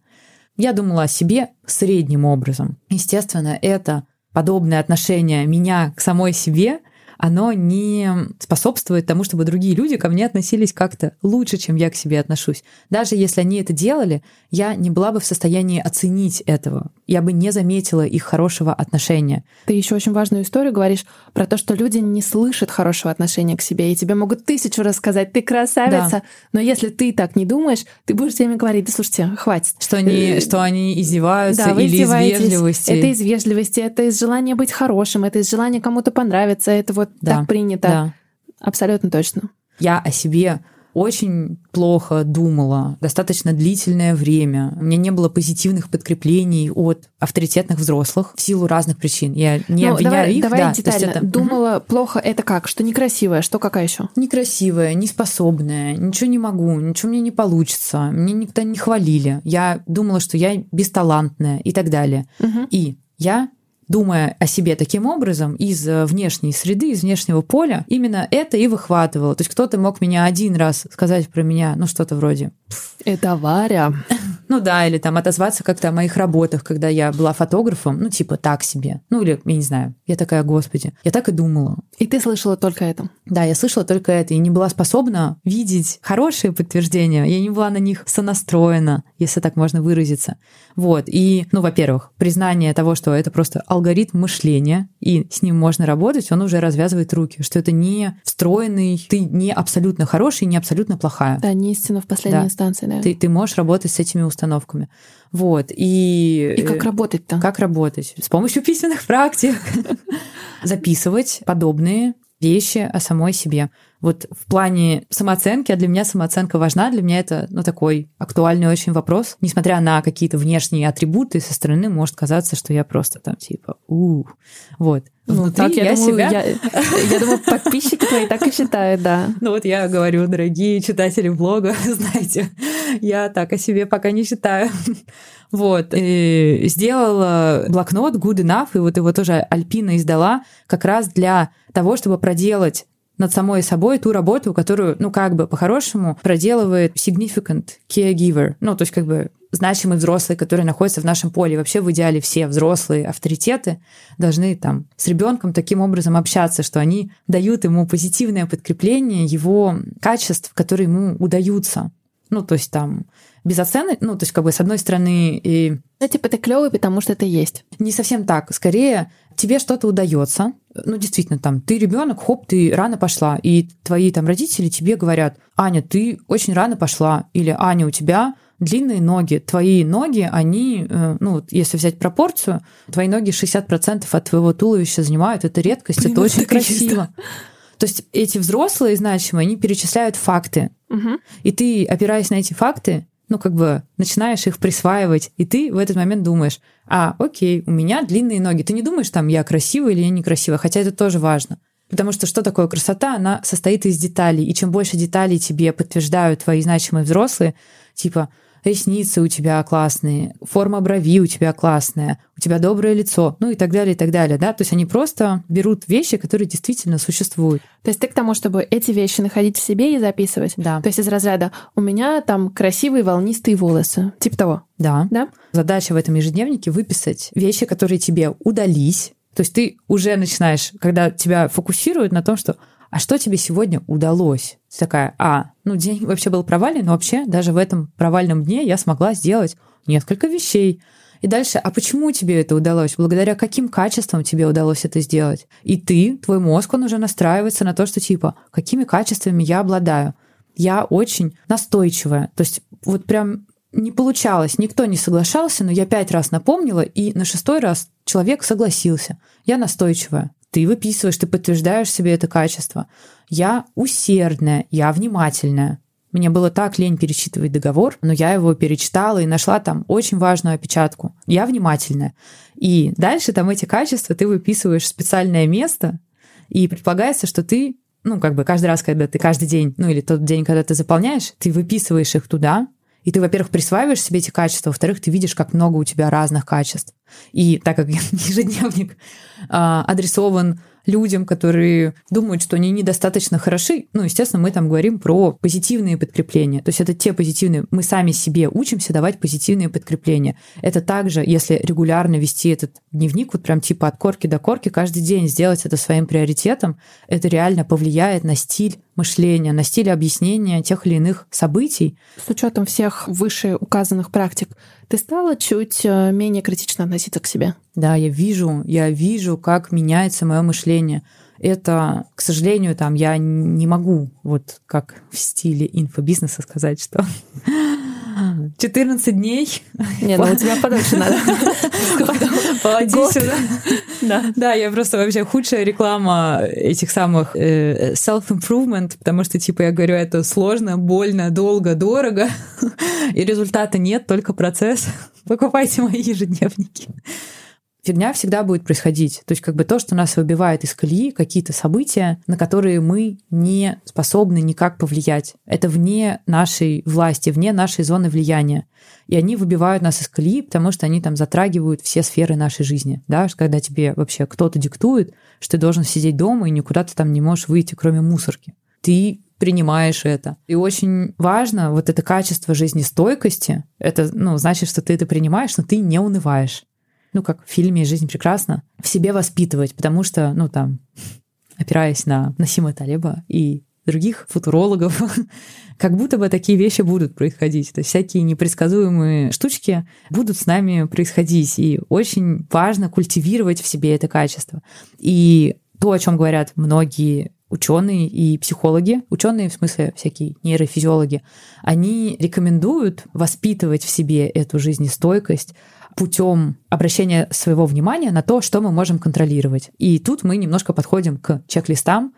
S3: Я думала о себе средним образом. Естественно, это подобное отношение меня к самой себе, оно не способствует тому, чтобы другие люди ко мне относились как-то лучше, чем я к себе отношусь. Даже если они это делали, я не была бы в состоянии оценить этого. Я бы не заметила их хорошего отношения.
S2: Ты еще очень важную историю говоришь про то, что люди не слышат хорошего отношения к себе, и тебе могут тысячу раз сказать, ты красавица, но если ты так не думаешь, ты будешь всеми говорить, да слушайте, хватит.
S3: Что они,
S2: Э,
S3: что они издеваются
S2: Да,
S3: или из вежливости.
S2: Это из вежливости, это из желания быть хорошим, это из желания кому-то понравиться, это вот
S3: Да,
S2: так принято.
S3: да.
S2: Абсолютно точно.
S3: Я о себе очень плохо думала достаточно длительное время. У меня не было позитивных подкреплений от авторитетных взрослых в силу разных причин. Я не
S2: Ну,
S3: обвиняю
S2: давай,
S3: их.
S2: давай
S3: да,
S2: детально.
S3: это-
S2: Думала плохо, это как? Что некрасивое, что какая еще?
S3: некрасивая, неспособная, ничего не могу, ничего мне не получится, мне никогда не хвалили. Я думала, что я бесталантная и так далее. И я думая о себе таким образом из э, внешней среды, из внешнего поля, именно это и выхватывало. То есть кто-то мог меня один раз сказать про меня, ну что-то вроде
S2: Это Варя.
S3: Ну да, или там отозваться как-то о моих работах, когда я была фотографом, ну типа так себе. Ну или, я не знаю, я такая, господи, я так и думала.
S2: И ты слышала только это.
S3: Да, я слышала только это и не была способна видеть хорошие подтверждения. Я не была на них сонастроена, если так можно выразиться. Вот. И, ну, во-первых, признание того, что это просто алгоритм мышления, и с ним можно работать, он уже развязывает руки, что это не встроенный, ты не абсолютно хороший, не абсолютно плохая.
S2: Да, не истина в последней
S3: Да.
S2: инстанции, да.
S3: Ты, ты можешь работать с этими установками. Вот. И,
S2: И как работать-то?
S3: как работать? С помощью письменных практик. Записывать подобные вещи о самой себе. Вот в плане самооценки, а для меня самооценка важна, для меня это ну, такой актуальный очень вопрос. Несмотря на какие-то внешние атрибуты, со стороны может казаться, что я просто там типа у Вот.
S2: Ну,
S3: Внутри
S2: так, я,
S3: я
S2: думаю,
S3: себя...
S2: я, я думаю, подписчики твои так и считают, да.
S3: Ну вот я говорю, дорогие читатели блога, знаете, я так о себе пока не считаю. Вот. И сделала блокнот Good Enough, и вот его тоже Альпина издала как раз для того, чтобы проделать над самой собой ту работу, которую, ну, как бы по-хорошему проделывает significant caregiver. Ну, то есть как бы значимый взрослый, который находится в нашем поле. Вообще в идеале все взрослые авторитеты должны там с ребенком таким образом общаться, что они дают ему позитивное подкрепление его качеств, которые ему удаются. Ну, то есть там безоценочно, ну, то есть как бы с одной стороны и
S2: Ну, типа, ты клевый, потому что это есть.
S3: не совсем так. Скорее, тебе что-то удается. Ну, действительно, там, ты ребенок, хоп, ты рано пошла. И твои там родители тебе говорят, Аня, ты очень рано пошла. Или Аня, у тебя длинные ноги. Твои ноги, они, э, ну, если взять пропорцию, твои ноги 60% от твоего туловища занимают. Это редкость,
S2: Блин,
S3: это очень красиво. То есть эти взрослые значимые, они перечисляют факты.
S2: Мгм.
S3: И ты, опираясь на эти факты, ну, как бы начинаешь их присваивать, и ты в этот момент думаешь, а, окей, у меня длинные ноги. Ты не думаешь, там, я красивая или я некрасивая, хотя это тоже важно. Потому что что такое красота? Она состоит из деталей. И чем больше деталей тебе подтверждают твои значимые взрослые, типа, ресницы у тебя классные, форма брови у тебя классная, у тебя доброе лицо, ну и так далее, и так далее, да, то есть они просто берут вещи, которые действительно существуют.
S2: То есть ты к тому, чтобы эти вещи находить в себе и записывать?
S3: Да.
S2: То есть из разряда «у меня там красивые волнистые волосы», типа того?
S3: Да.
S2: Да?
S3: Задача в этом ежедневнике выписать вещи, которые тебе удались, то есть ты уже начинаешь, когда тебя фокусируют на том, что а что тебе сегодня удалось? Ты такая, а, ну день вообще был провален, но вообще даже в этом провальном дне я смогла сделать несколько вещей. И дальше, а почему тебе это удалось? Благодаря каким качествам тебе удалось это сделать? И ты, твой мозг, он уже настраивается на то, что типа, какими качествами я обладаю? Я очень настойчивая. То есть вот прям не получалось, никто не соглашался, но я пять раз напомнила, и на шестой раз человек согласился. Я настойчивая ты выписываешь, ты подтверждаешь себе это качество. Я усердная, я внимательная. Мне было так лень перечитывать договор, но я его перечитала и нашла там очень важную опечатку. Я внимательная. И дальше там эти качества ты выписываешь в специальное место, и предполагается, что ты, ну, как бы каждый раз, когда ты каждый день, ну, или тот день, когда ты заполняешь, ты выписываешь их туда, и ты, во-первых, присваиваешь себе эти качества, во-вторых, ты видишь, как много у тебя разных качеств. И так как ежедневник а, адресован людям, которые думают, что они недостаточно хороши, ну, естественно, мы там говорим про позитивные подкрепления. То есть это те позитивные, мы сами себе учимся давать позитивные подкрепления. Это также, если регулярно вести этот дневник, вот прям типа от корки до корки, каждый день сделать это своим приоритетом, это реально повлияет на стиль мышления, на стиль объяснения тех или иных событий.
S2: С учетом всех выше указанных практик, ты стала чуть э, менее критично относиться к себе?
S3: Да, я вижу, я вижу, как меняется мое мышление. Это, к сожалению, там я не могу вот как в стиле инфобизнеса сказать, что 14 дней.
S2: Не, ну у тебя подольше надо.
S3: Полоди сюда. Да. да, я просто вообще худшая реклама этих самых э, self-improvement, потому что, типа, я говорю, это сложно, больно, долго, дорого, и результата нет, только процесс. Покупайте мои ежедневники фигня всегда будет происходить. То есть как бы то, что нас выбивает из колеи, какие-то события, на которые мы не способны никак повлиять. Это вне нашей власти, вне нашей зоны влияния. И они выбивают нас из колеи, потому что они там затрагивают все сферы нашей жизни. Да? Когда тебе вообще кто-то диктует, что ты должен сидеть дома и никуда ты там не можешь выйти, кроме мусорки. Ты принимаешь это. И очень важно вот это качество жизнестойкости. Это ну, значит, что ты это принимаешь, но ты не унываешь ну, как в фильме «Жизнь прекрасна», в себе воспитывать, потому что, ну, там, опираясь на Насима Талеба и других футурологов, как будто бы такие вещи будут происходить. То есть всякие непредсказуемые штучки будут с нами происходить. И очень важно культивировать в себе это качество. И то, о чем говорят многие ученые и психологи, ученые в смысле всякие нейрофизиологи, они рекомендуют воспитывать в себе эту жизнестойкость, путем обращения своего внимания на то, что мы можем контролировать. И тут мы немножко подходим к чек-листам,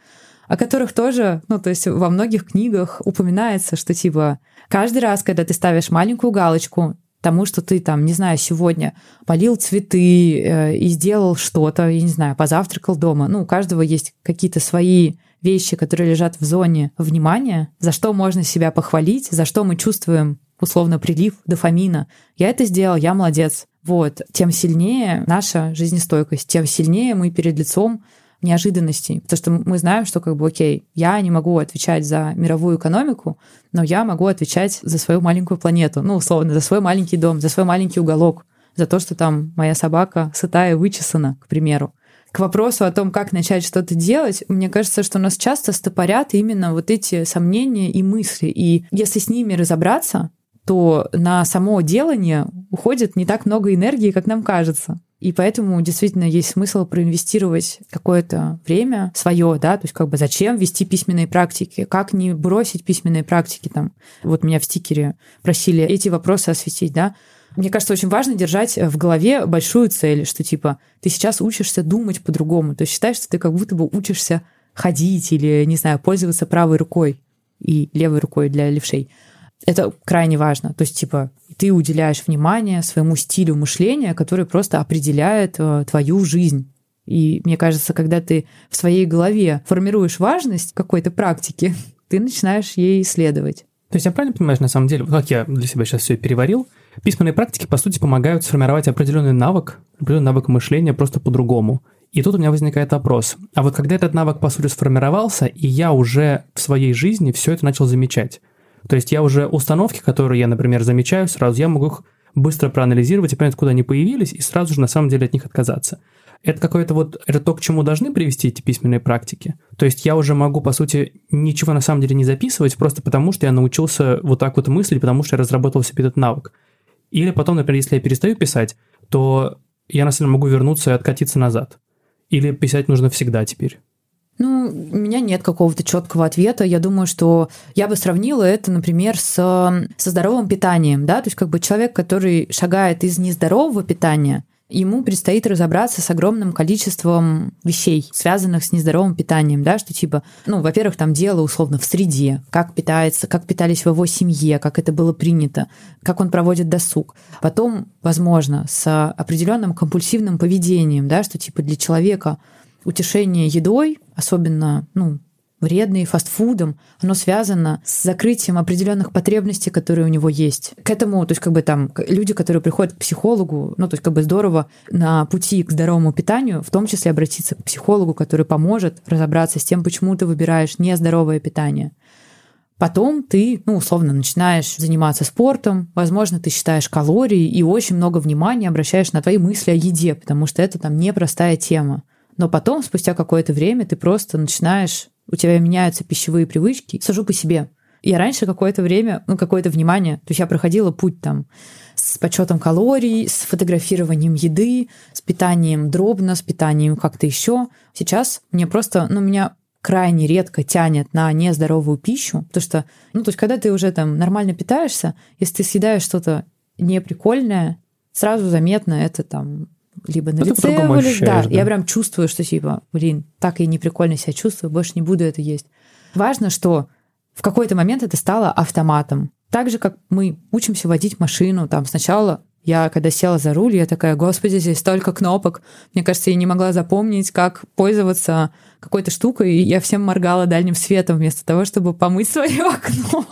S3: о которых тоже, ну, то есть во многих книгах упоминается, что типа каждый раз, когда ты ставишь маленькую галочку тому, что ты там, не знаю, сегодня полил цветы э, и сделал что-то, я не знаю, позавтракал дома. Ну, у каждого есть какие-то свои вещи, которые лежат в зоне внимания, за что можно себя похвалить, за что мы чувствуем условно прилив дофамина. Я это сделал, я молодец. Вот, тем сильнее наша жизнестойкость, тем сильнее мы перед лицом неожиданностей. Потому что мы знаем, что как бы, окей, я не могу отвечать за мировую экономику, но я могу отвечать за свою маленькую планету, ну, условно, за свой маленький дом, за свой маленький уголок, за то, что там моя собака сытая и вычесана, к примеру. К вопросу о том, как начать что-то делать, мне кажется, что нас часто стопорят именно вот эти сомнения и мысли. И если с ними разобраться, то на само делание уходит не так много энергии, как нам кажется. И поэтому действительно есть смысл проинвестировать какое-то время свое, да, то есть как бы зачем вести письменные практики, как не бросить письменные практики там. Вот меня в стикере просили эти вопросы осветить, да. Мне кажется, очень важно держать в голове большую цель, что типа ты сейчас учишься думать по-другому, то есть считаешь, что ты как будто бы учишься ходить или, не знаю, пользоваться правой рукой и левой рукой для левшей. Это крайне важно. То есть, типа, ты уделяешь внимание своему стилю мышления, который просто определяет э, твою жизнь. И мне кажется, когда ты в своей голове формируешь важность какой-то практики, ты начинаешь ей исследовать.
S4: То есть я правильно понимаю, на самом деле, как я для себя сейчас все переварил, письменные практики, по сути, помогают сформировать определенный навык, определенный навык мышления просто по-другому. И тут у меня возникает вопрос. А вот когда этот навык, по сути, сформировался, и я уже в своей жизни все это начал замечать, то есть я уже установки, которые я, например, замечаю сразу, я могу их быстро проанализировать и понять, откуда они появились, и сразу же на самом деле от них отказаться. Это какое-то вот, это то, к чему должны привести эти письменные практики. То есть я уже могу, по сути, ничего на самом деле не записывать, просто потому что я научился вот так вот мыслить, потому что я разработал себе этот навык. Или потом, например, если я перестаю писать, то я на самом деле могу вернуться и откатиться назад. Или писать нужно всегда теперь.
S3: Ну, у меня нет какого-то четкого ответа. Я думаю, что я бы сравнила это, например, с, со здоровым питанием, да, то есть как бы человек, который шагает из нездорового питания, ему предстоит разобраться с огромным количеством вещей, связанных с нездоровым питанием, да, что типа, ну, во-первых, там дело условно в среде, как питается, как питались в его семье, как это было принято, как он проводит досуг. Потом, возможно, с определенным компульсивным поведением, да, что типа для человека утешение едой, особенно, ну, вредный фастфудом, оно связано с закрытием определенных потребностей, которые у него есть. К этому, то есть как бы там люди, которые приходят к психологу, ну то есть как бы здорово на пути к здоровому питанию, в том числе обратиться к психологу, который поможет разобраться с тем, почему ты выбираешь нездоровое питание. Потом ты, ну, условно, начинаешь заниматься спортом, возможно, ты считаешь калории и очень много внимания обращаешь на твои мысли о еде, потому что это там непростая тема. Но потом, спустя какое-то время, ты просто начинаешь у тебя меняются пищевые привычки. Сажу по себе. Я раньше какое-то время, ну, какое-то внимание, то есть я проходила путь там с подсчетом калорий, с фотографированием еды, с питанием дробно, с питанием как-то еще. Сейчас мне просто, ну, меня крайне редко тянет на нездоровую пищу, потому что, ну, то есть когда ты уже там нормально питаешься, если ты съедаешь что-то неприкольное, сразу заметно это там либо на
S4: это
S3: лице его,
S4: да,
S3: да, я прям чувствую, что типа, блин, так и не прикольно себя чувствую, больше не буду это есть. Важно, что в какой-то момент это стало автоматом. Так же, как мы учимся водить машину, там сначала я, когда села за руль, я такая, господи, здесь столько кнопок. Мне кажется, я не могла запомнить, как пользоваться какой-то штукой, и я всем моргала дальним светом вместо того, чтобы помыть свое окно.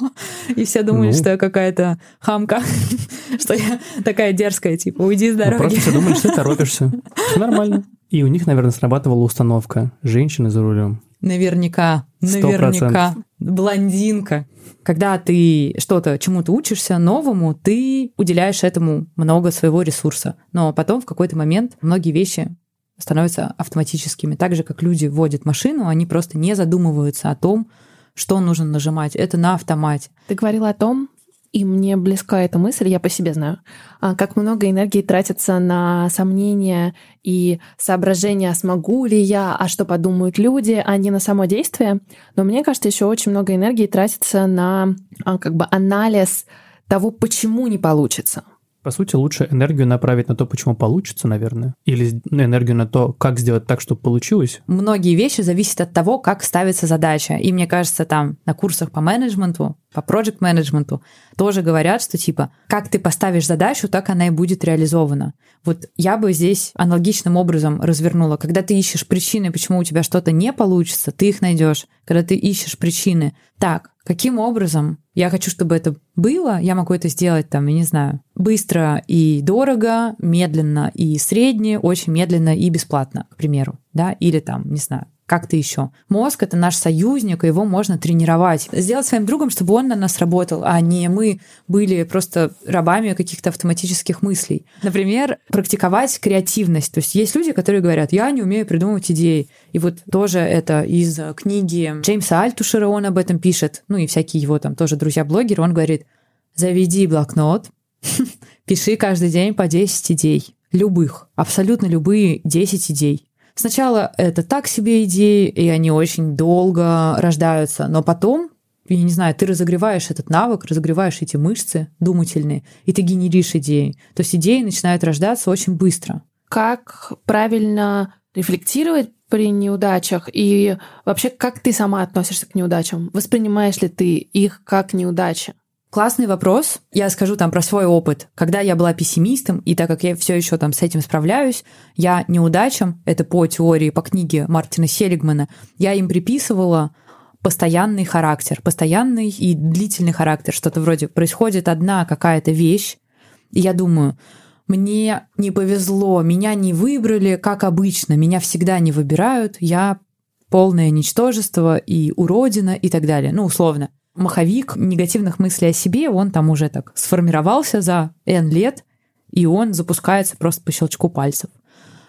S3: И все думали, ну. что я какая-то хамка, что я такая дерзкая, типа, уйди с дороги. Ну,
S4: просто все думали, что ты торопишься. Все нормально. И у них, наверное, срабатывала установка «женщины за рулем».
S3: Наверняка, наверняка. Блондинка. Когда ты что-то, чему-то учишься новому, ты уделяешь этому много своего ресурса. Но потом в какой-то момент многие вещи становятся автоматическими. Так же, как люди водят машину, они просто не задумываются о том, что нужно нажимать. Это на автомате.
S2: Ты говорила о том, и мне близка эта мысль, я по себе знаю, а, как много энергии тратится на сомнения и соображения, смогу ли я, а что подумают люди, а не на само действие. Но мне кажется, еще очень много энергии тратится на а, как бы анализ того, почему не получится.
S4: По сути, лучше энергию направить на то, почему получится, наверное, или энергию на то, как сделать так, чтобы получилось.
S3: Многие вещи зависят от того, как ставится задача. И мне кажется, там на курсах по менеджменту, по проект менеджменту тоже говорят, что типа, как ты поставишь задачу, так она и будет реализована. Вот я бы здесь аналогичным образом развернула. Когда ты ищешь причины, почему у тебя что-то не получится, ты их найдешь. Когда ты ищешь причины, так, каким образом я хочу, чтобы это было, я могу это сделать там, я не знаю, быстро и дорого, медленно и средне, очень медленно и бесплатно, к примеру, да, или там, не знаю, как-то еще. Мозг — это наш союзник, и его можно тренировать. Сделать своим другом, чтобы он на нас работал, а не мы были просто рабами каких-то автоматических мыслей. Например, практиковать креативность. То есть есть люди, которые говорят, я не умею придумывать идеи. И вот тоже это из книги Джеймса Альтушера, он об этом пишет, ну и всякие его там тоже друзья-блогеры, он говорит, заведи блокнот, пиши каждый день по 10 идей. Любых, абсолютно любые 10 идей. Сначала это так себе идеи, и они очень долго рождаются, но потом я не знаю, ты разогреваешь этот навык, разогреваешь эти мышцы думательные, и ты генеришь идеи. То есть идеи начинают рождаться очень быстро.
S2: Как правильно рефлектировать при неудачах? И вообще, как ты сама относишься к неудачам? Воспринимаешь ли ты их как неудачи?
S3: Классный вопрос. Я скажу там про свой опыт. Когда я была пессимистом, и так как я все еще там с этим справляюсь, я неудачам, это по теории, по книге Мартина Селигмана, я им приписывала постоянный характер, постоянный и длительный характер, что-то вроде происходит одна какая-то вещь, и я думаю, мне не повезло, меня не выбрали, как обычно, меня всегда не выбирают, я полное ничтожество и уродина и так далее. Ну, условно. Маховик негативных мыслей о себе, он там уже так сформировался за N лет, и он запускается просто по щелчку пальцев.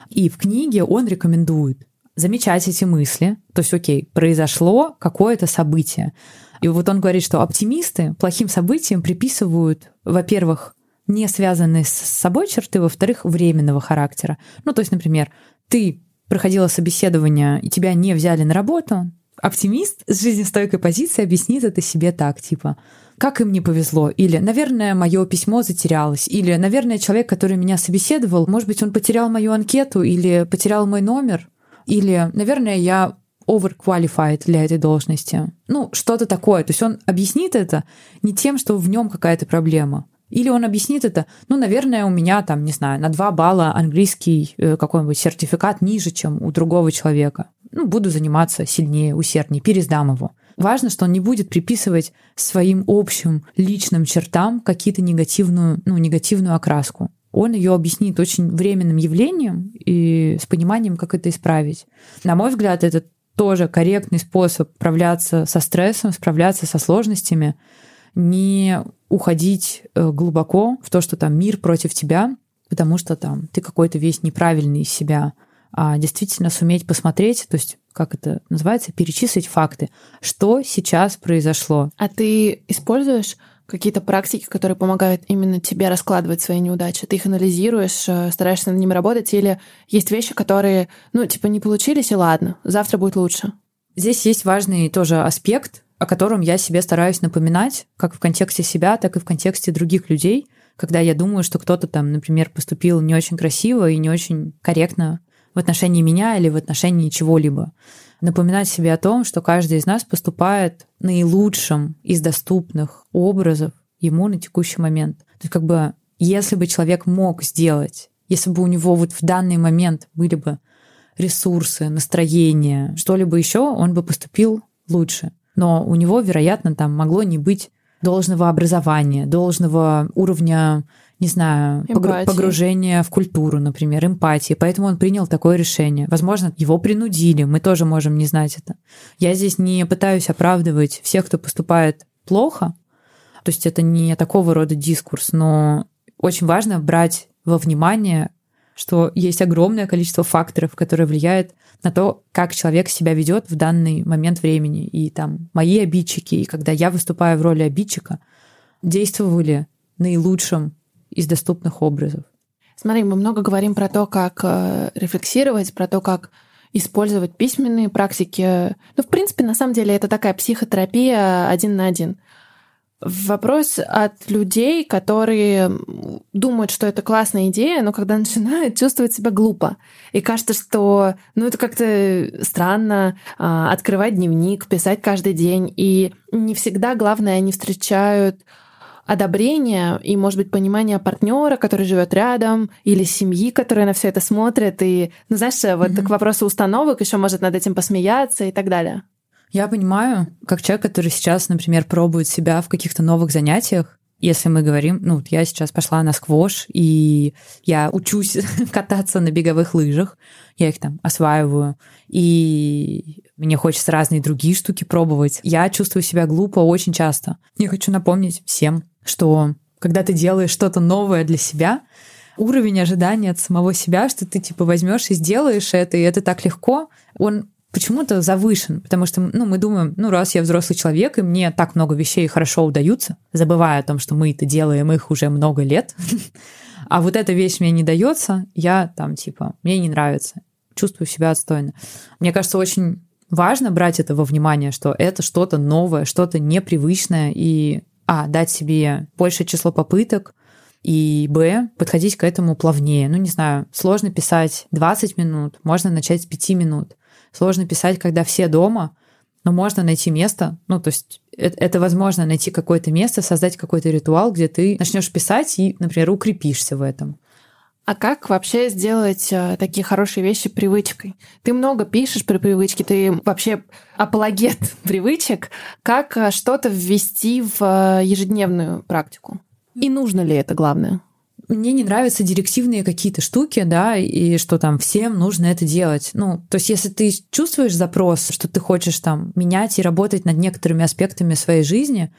S3: И в книге он рекомендует замечать эти мысли. То есть, окей, произошло какое-то событие. И вот он говорит, что оптимисты плохим событиям приписывают, во-первых, не связанные с собой черты, во-вторых, временного характера. Ну, то есть, например, ты проходила собеседование, и тебя не взяли на работу, оптимист с жизнестойкой позиции объяснит это себе так, типа, как им не повезло, или, наверное, мое письмо затерялось, или, наверное, человек, который меня собеседовал, может быть, он потерял мою анкету или потерял мой номер, или, наверное, я overqualified для этой должности. Ну, что-то такое. То есть он объяснит это не тем, что в нем какая-то проблема, или он объяснит это, ну, наверное, у меня там, не знаю, на 2 балла английский э, какой-нибудь сертификат ниже, чем у другого человека. Ну, буду заниматься сильнее, усерднее, пересдам его. Важно, что он не будет приписывать своим общим личным чертам какие-то негативную, ну, негативную окраску. Он ее объяснит очень временным явлением и с пониманием, как это исправить. На мой взгляд, это тоже корректный способ справляться со стрессом, справляться со сложностями, не уходить э, глубоко в то, что там мир против тебя, потому что там ты какой-то весь неправильный из себя, а действительно суметь посмотреть, то есть как это называется, перечислить факты, что сейчас произошло.
S2: А ты используешь какие-то практики, которые помогают именно тебе раскладывать свои неудачи? Ты их анализируешь, э, стараешься над ними работать, или есть вещи, которые, ну, типа, не получились, и ладно, завтра будет лучше?
S3: Здесь есть важный тоже аспект, о котором я себе стараюсь напоминать, как в контексте себя, так и в контексте других людей, когда я думаю, что кто-то там, например, поступил не очень красиво и не очень корректно в отношении меня или в отношении чего-либо. Напоминать себе о том, что каждый из нас поступает наилучшим из доступных образов ему на текущий момент. То есть как бы если бы человек мог сделать, если бы у него вот в данный момент были бы ресурсы, настроение, что-либо еще, он бы поступил лучше но у него, вероятно, там могло не быть должного образования, должного уровня, не знаю, эмпатии. погружения в культуру, например, эмпатии. Поэтому он принял такое решение. Возможно, его принудили, мы тоже можем не знать это. Я здесь не пытаюсь оправдывать всех, кто поступает плохо, то есть это не такого рода дискурс, но очень важно брать во внимание, что есть огромное количество факторов, которые влияют на то, как человек себя ведет в данный момент времени. И там мои обидчики, и когда я выступаю в роли обидчика, действовали наилучшим из доступных образов.
S2: Смотри, мы много говорим про то, как э, рефлексировать, про то, как использовать письменные практики. Ну, в принципе, на самом деле это такая психотерапия один на один. Вопрос от людей, которые думают, что это классная идея, но когда начинают чувствовать себя глупо. И кажется, что ну, это как-то странно а, открывать дневник, писать каждый день. И не всегда, главное, они встречают одобрение и, может быть, понимание партнера, который живет рядом, или семьи, которая на все это смотрит. И, ну, знаешь, вот mm-hmm. к вопросу установок еще может над этим посмеяться и так далее.
S3: Я понимаю, как человек, который сейчас, например, пробует себя в каких-то новых занятиях, если мы говорим, ну, я сейчас пошла на сквош, и я учусь кататься на беговых лыжах, я их там осваиваю, и мне хочется разные другие штуки пробовать. Я чувствую себя глупо очень часто. Я хочу напомнить всем, что когда ты делаешь что-то новое для себя, уровень ожидания от самого себя, что ты типа возьмешь и сделаешь это, и это так легко, он почему-то завышен, потому что ну, мы думаем, ну раз я взрослый человек, и мне так много вещей хорошо удаются, забывая о том, что мы это делаем их уже много лет, а вот эта вещь мне не дается, я там типа, мне не нравится, чувствую себя отстойно. Мне кажется, очень важно брать это во внимание, что это что-то новое, что-то непривычное, и а, дать себе большее число попыток, и б, подходить к этому плавнее. Ну, не знаю, сложно писать 20 минут, можно начать с 5 минут. Сложно писать, когда все дома, но можно найти место, ну, то есть это, это возможно найти какое-то место, создать какой-то ритуал, где ты начнешь писать и, например, укрепишься в этом.
S2: А как вообще сделать э, такие хорошие вещи привычкой? Ты много пишешь про привычки, ты вообще апологет привычек. Как э, что-то ввести в э, ежедневную практику? И нужно ли это главное?
S3: Мне не нравятся директивные какие-то штуки, да, и что там всем нужно это делать. Ну, то есть если ты чувствуешь запрос, что ты хочешь там менять и работать над некоторыми аспектами своей жизни,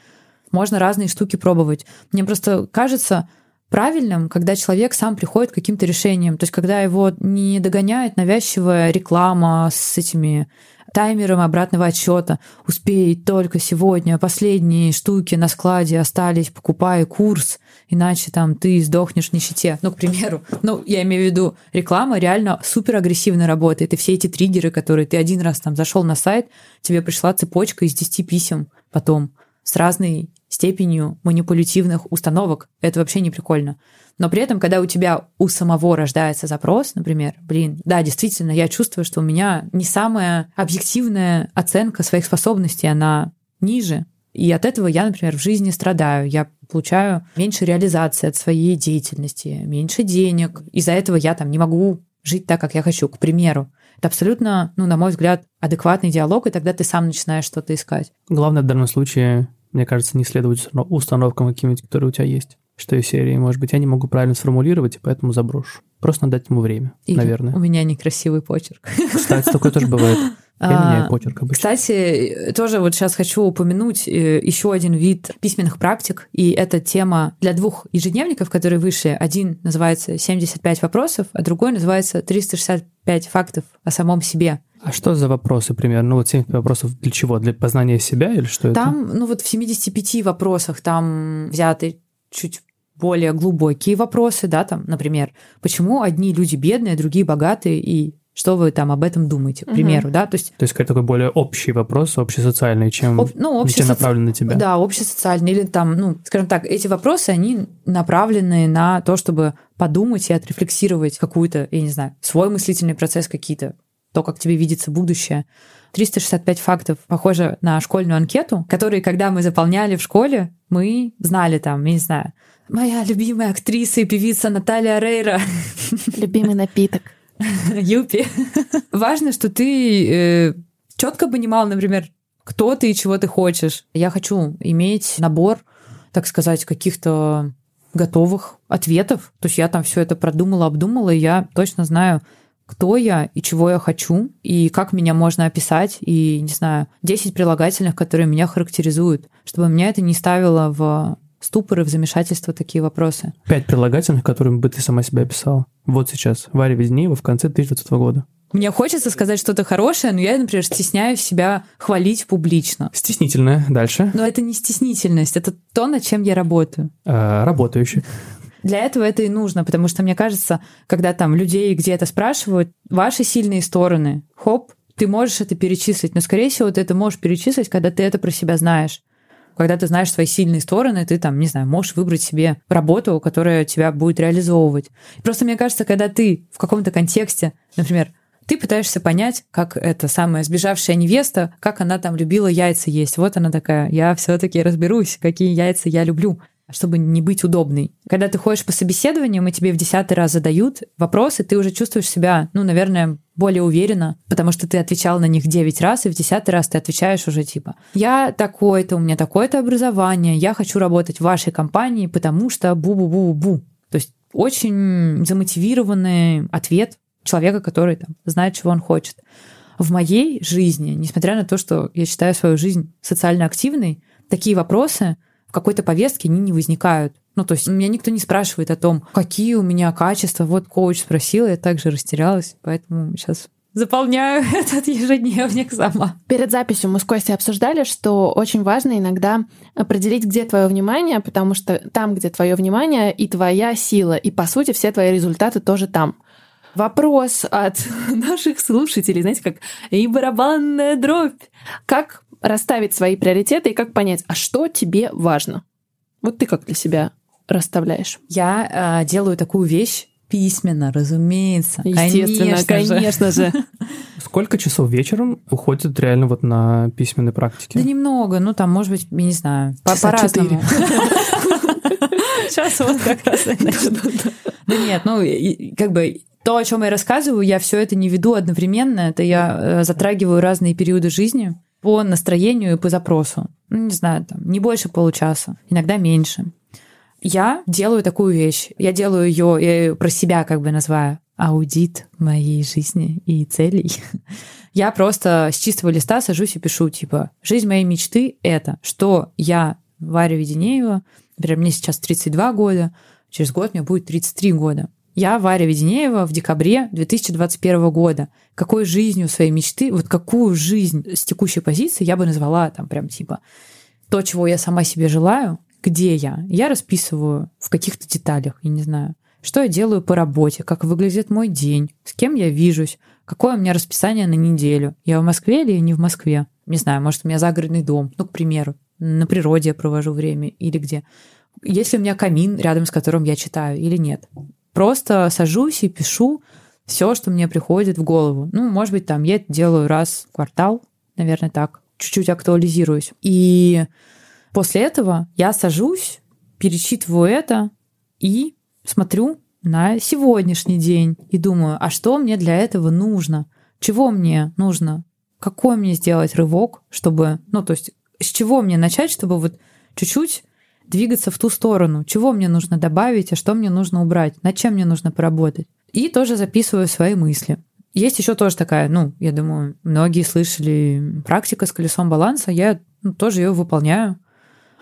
S3: можно разные штуки пробовать. Мне просто кажется, правильным, когда человек сам приходит к каким-то решениям. То есть, когда его не догоняет навязчивая реклама с этими таймером обратного отсчета. Успей только сегодня, последние штуки на складе остались, покупай курс, иначе там ты сдохнешь в нищете. Ну, к примеру, ну, я имею в виду, реклама реально супер агрессивно работает, и все эти триггеры, которые ты один раз там зашел на сайт, тебе пришла цепочка из 10 писем потом с разной степенью манипулятивных установок. Это вообще не прикольно. Но при этом, когда у тебя у самого рождается запрос, например, блин, да, действительно, я чувствую, что у меня не самая объективная оценка своих способностей, она ниже. И от этого я, например, в жизни страдаю. Я получаю меньше реализации от своей деятельности, меньше денег. Из-за этого я там не могу жить так, как я хочу, к примеру. Это абсолютно, ну, на мой взгляд, адекватный диалог, и тогда ты сам начинаешь что-то искать.
S4: Главное в данном случае мне кажется, не следовать установкам каким-нибудь, которые у тебя есть. Что из серии, может быть, я не могу правильно сформулировать, и поэтому заброшу. Просто надо дать ему время, Или наверное.
S3: У меня некрасивый почерк.
S4: Кстати, такое тоже бывает. Я меняю а, почерк обычно.
S3: Кстати, тоже вот сейчас хочу упомянуть э, еще один вид письменных практик, и это тема для двух ежедневников, которые вышли. Один называется «75 вопросов», а другой называется «365 фактов о самом себе».
S4: А что за вопросы примерно? Ну вот 70 вопросов для чего? Для познания себя или что
S3: там,
S4: это?
S3: Там, ну вот в 75 вопросах там взяты чуть более глубокие вопросы, да, там, например, почему одни люди бедные, другие богатые, и что вы там об этом думаете, к примеру, угу. да?
S4: То есть, то есть какой-то такой более общий вопрос, общесоциальный, чем, об, ну, общесоци... чем направлен на тебя.
S3: Да, общесоциальный. Или там, ну, скажем так, эти вопросы, они направлены на то, чтобы подумать и отрефлексировать какую-то, я не знаю, свой мыслительный процесс какие-то то, как тебе видится будущее. 365 фактов похоже на школьную анкету, которые, когда мы заполняли в школе, мы знали там, я не знаю, моя любимая актриса и певица Наталья Рейра.
S2: Любимый напиток.
S3: Юпи. Важно, что ты э, четко понимал, например, кто ты и чего ты хочешь. Я хочу иметь набор, так сказать, каких-то готовых ответов. То есть я там все это продумала, обдумала, и я точно знаю, кто я и чего я хочу, и как меня можно описать, и, не знаю, 10 прилагательных, которые меня характеризуют, чтобы меня это не ставило в ступоры, в замешательство такие вопросы.
S4: Пять прилагательных, которыми бы ты сама себя описала. Вот сейчас, Варя Везнеева в конце 1900 года.
S3: Мне хочется сказать что-то хорошее, но я, например, стесняюсь себя хвалить публично.
S4: Стеснительная. Дальше.
S3: Но это не стеснительность, это то, над чем я работаю.
S4: А, работающий.
S3: Для этого это и нужно, потому что, мне кажется, когда там людей где-то спрашивают, ваши сильные стороны, хоп, ты можешь это перечислить, но, скорее всего, ты это можешь перечислить, когда ты это про себя знаешь. Когда ты знаешь свои сильные стороны, ты там, не знаю, можешь выбрать себе работу, которая тебя будет реализовывать. Просто мне кажется, когда ты в каком-то контексте, например, ты пытаешься понять, как эта самая сбежавшая невеста, как она там любила яйца есть. Вот она такая, я все-таки разберусь, какие яйца я люблю чтобы не быть удобной. Когда ты ходишь по собеседованию, и тебе в десятый раз задают вопросы, ты уже чувствуешь себя, ну, наверное, более уверенно, потому что ты отвечал на них 9 раз, и в десятый раз ты отвечаешь уже типа «Я такой-то, у меня такое-то образование, я хочу работать в вашей компании, потому что бу-бу-бу-бу». То есть очень замотивированный ответ человека, который там, знает, чего он хочет. В моей жизни, несмотря на то, что я считаю свою жизнь социально активной, такие вопросы — в какой-то повестке они не возникают. Ну, то есть меня никто не спрашивает о том, какие у меня качества. Вот коуч спросила, я также растерялась, поэтому сейчас заполняю этот ежедневник сама.
S2: Перед записью мы с Костей обсуждали, что очень важно иногда определить, где твое внимание, потому что там, где твое внимание, и твоя сила, и по сути все твои результаты тоже там. Вопрос от наших слушателей, знаете, как и барабанная дробь. Как расставить свои приоритеты и как понять, а что тебе важно? Вот ты как для себя расставляешь?
S3: Я э, делаю такую вещь письменно, разумеется.
S2: Естественно, конечно, конечно же. же.
S4: Сколько часов вечером уходит реально вот на письменной практике?
S3: Да немного, ну там, может быть, я не знаю, по- по-разному. Сейчас вот как раз Да нет, ну, как бы то, о чем я рассказываю, я все это не веду одновременно. Это я э, затрагиваю разные периоды жизни по настроению и по запросу. Ну, не знаю, там, не больше получаса, иногда меньше. Я делаю такую вещь. Я делаю ее, я ее про себя как бы называю аудит моей жизни и целей. Я просто с чистого листа сажусь и пишу, типа, жизнь моей мечты — это, что я, Варя Веденеева, например, мне сейчас 32 года, через год мне будет 33 года. Я Варя Веденеева в декабре 2021 года. Какой жизнью своей мечты, вот какую жизнь с текущей позиции я бы назвала там прям типа то, чего я сама себе желаю, где я. Я расписываю в каких-то деталях, я не знаю, что я делаю по работе, как выглядит мой день, с кем я вижусь, какое у меня расписание на неделю. Я в Москве или не в Москве? Не знаю, может, у меня загородный дом, ну, к примеру, на природе я провожу время или где. Есть ли у меня камин, рядом с которым я читаю или нет. Просто сажусь и пишу все, что мне приходит в голову. Ну, может быть, там я это делаю раз в квартал, наверное, так. Чуть-чуть актуализируюсь. И после этого я сажусь, перечитываю это и смотрю на сегодняшний день и думаю, а что мне для этого нужно? Чего мне нужно? Какой мне сделать рывок, чтобы, ну, то есть, с чего мне начать, чтобы вот чуть-чуть двигаться в ту сторону, чего мне нужно добавить, а что мне нужно убрать, над чем мне нужно поработать. И тоже записываю свои мысли. Есть еще тоже такая, ну, я думаю, многие слышали практика с колесом баланса, я ну, тоже ее выполняю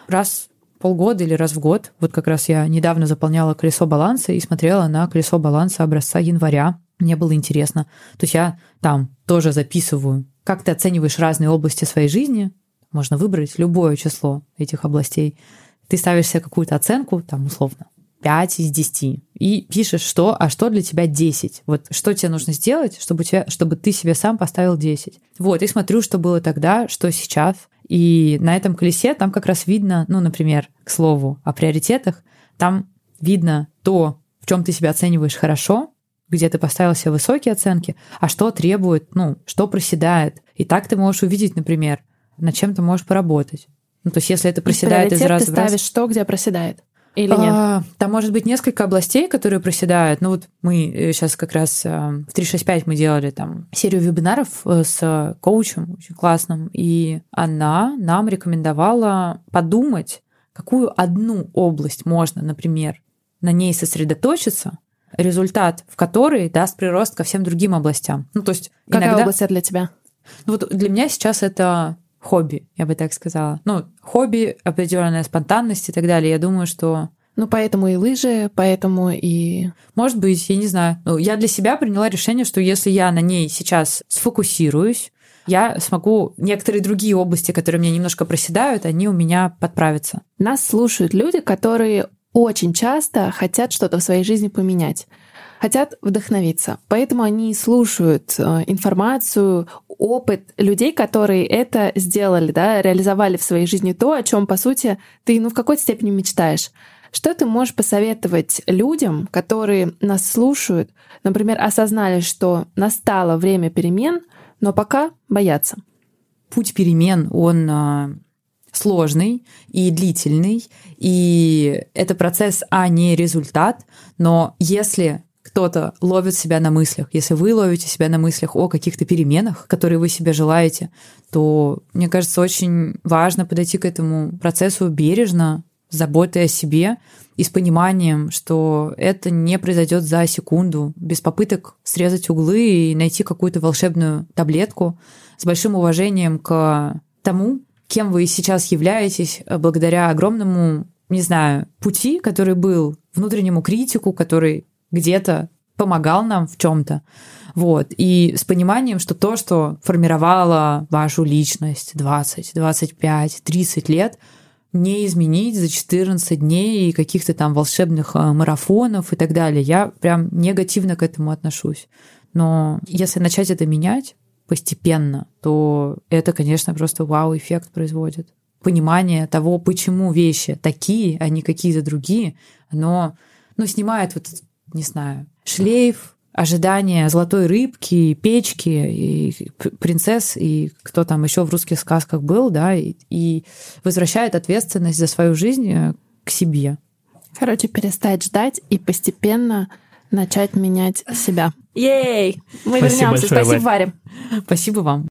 S3: раз в полгода или раз в год. Вот как раз я недавно заполняла колесо баланса и смотрела на колесо баланса образца января. Мне было интересно. То есть я там тоже записываю, как ты оцениваешь разные области своей жизни. Можно выбрать любое число этих областей ты ставишь себе какую-то оценку, там, условно, 5 из 10, и пишешь, что, а что для тебя 10. Вот что тебе нужно сделать, чтобы, тебя, чтобы ты себе сам поставил 10. Вот, и смотрю, что было тогда, что сейчас. И на этом колесе там как раз видно, ну, например, к слову, о приоритетах, там видно то, в чем ты себя оцениваешь хорошо, где ты поставил себе высокие оценки, а что требует, ну, что проседает. И так ты можешь увидеть, например, над чем ты можешь поработать. Ну, то есть, если это проседает из раза
S2: ты в раз... ставишь что, где проседает? Или нет? А,
S3: там может быть несколько областей, которые проседают. Ну вот мы сейчас э, как раз э, в 365 мы делали там серию вебинаров э, с коучем очень классным, и она нам рекомендовала подумать, какую одну область можно, например, на ней сосредоточиться, результат в которой даст прирост ко всем другим областям. Ну то есть
S2: Какая иногда... область для тебя?
S3: Ну вот для меня сейчас это хобби, я бы так сказала. Ну, хобби, определенная спонтанность и так далее. Я думаю, что
S2: ну, поэтому и лыжи, поэтому и...
S3: Может быть, я не знаю. Ну, я для себя приняла решение, что если я на ней сейчас сфокусируюсь, я смогу некоторые другие области, которые меня немножко проседают, они у меня подправятся.
S2: Нас слушают люди, которые очень часто хотят что-то в своей жизни поменять хотят вдохновиться. Поэтому они слушают э, информацию, опыт людей, которые это сделали, да, реализовали в своей жизни то, о чем, по сути, ты ну, в какой-то степени мечтаешь. Что ты можешь посоветовать людям, которые нас слушают, например, осознали, что настало время перемен, но пока боятся?
S3: Путь перемен, он а, сложный и длительный, и это процесс, а не результат. Но если кто-то ловит себя на мыслях, если вы ловите себя на мыслях о каких-то переменах, которые вы себе желаете, то, мне кажется, очень важно подойти к этому процессу бережно, с заботой о себе и с пониманием, что это не произойдет за секунду, без попыток срезать углы и найти какую-то волшебную таблетку, с большим уважением к тому, кем вы сейчас являетесь, благодаря огромному, не знаю, пути, который был, внутреннему критику, который где-то помогал нам в чем-то. Вот. И с пониманием, что то, что формировало вашу личность 20, 25, 30 лет, не изменить за 14 дней и каких-то там волшебных а, марафонов и так далее. Я прям негативно к этому отношусь. Но если начать это менять постепенно, то это, конечно, просто вау-эффект производит. Понимание того, почему вещи такие, а не какие-то другие, оно ну, снимает вот не знаю, шлейф, ожидание золотой рыбки, печки, и принцесс, и кто там еще в русских сказках был, да, и, и возвращает ответственность за свою жизнь э, к себе.
S2: Короче, перестать ждать и постепенно начать менять себя. Ей! Мы
S4: Спасибо
S2: вернемся.
S4: большое,
S2: Спасибо. Варя.
S3: Спасибо вам.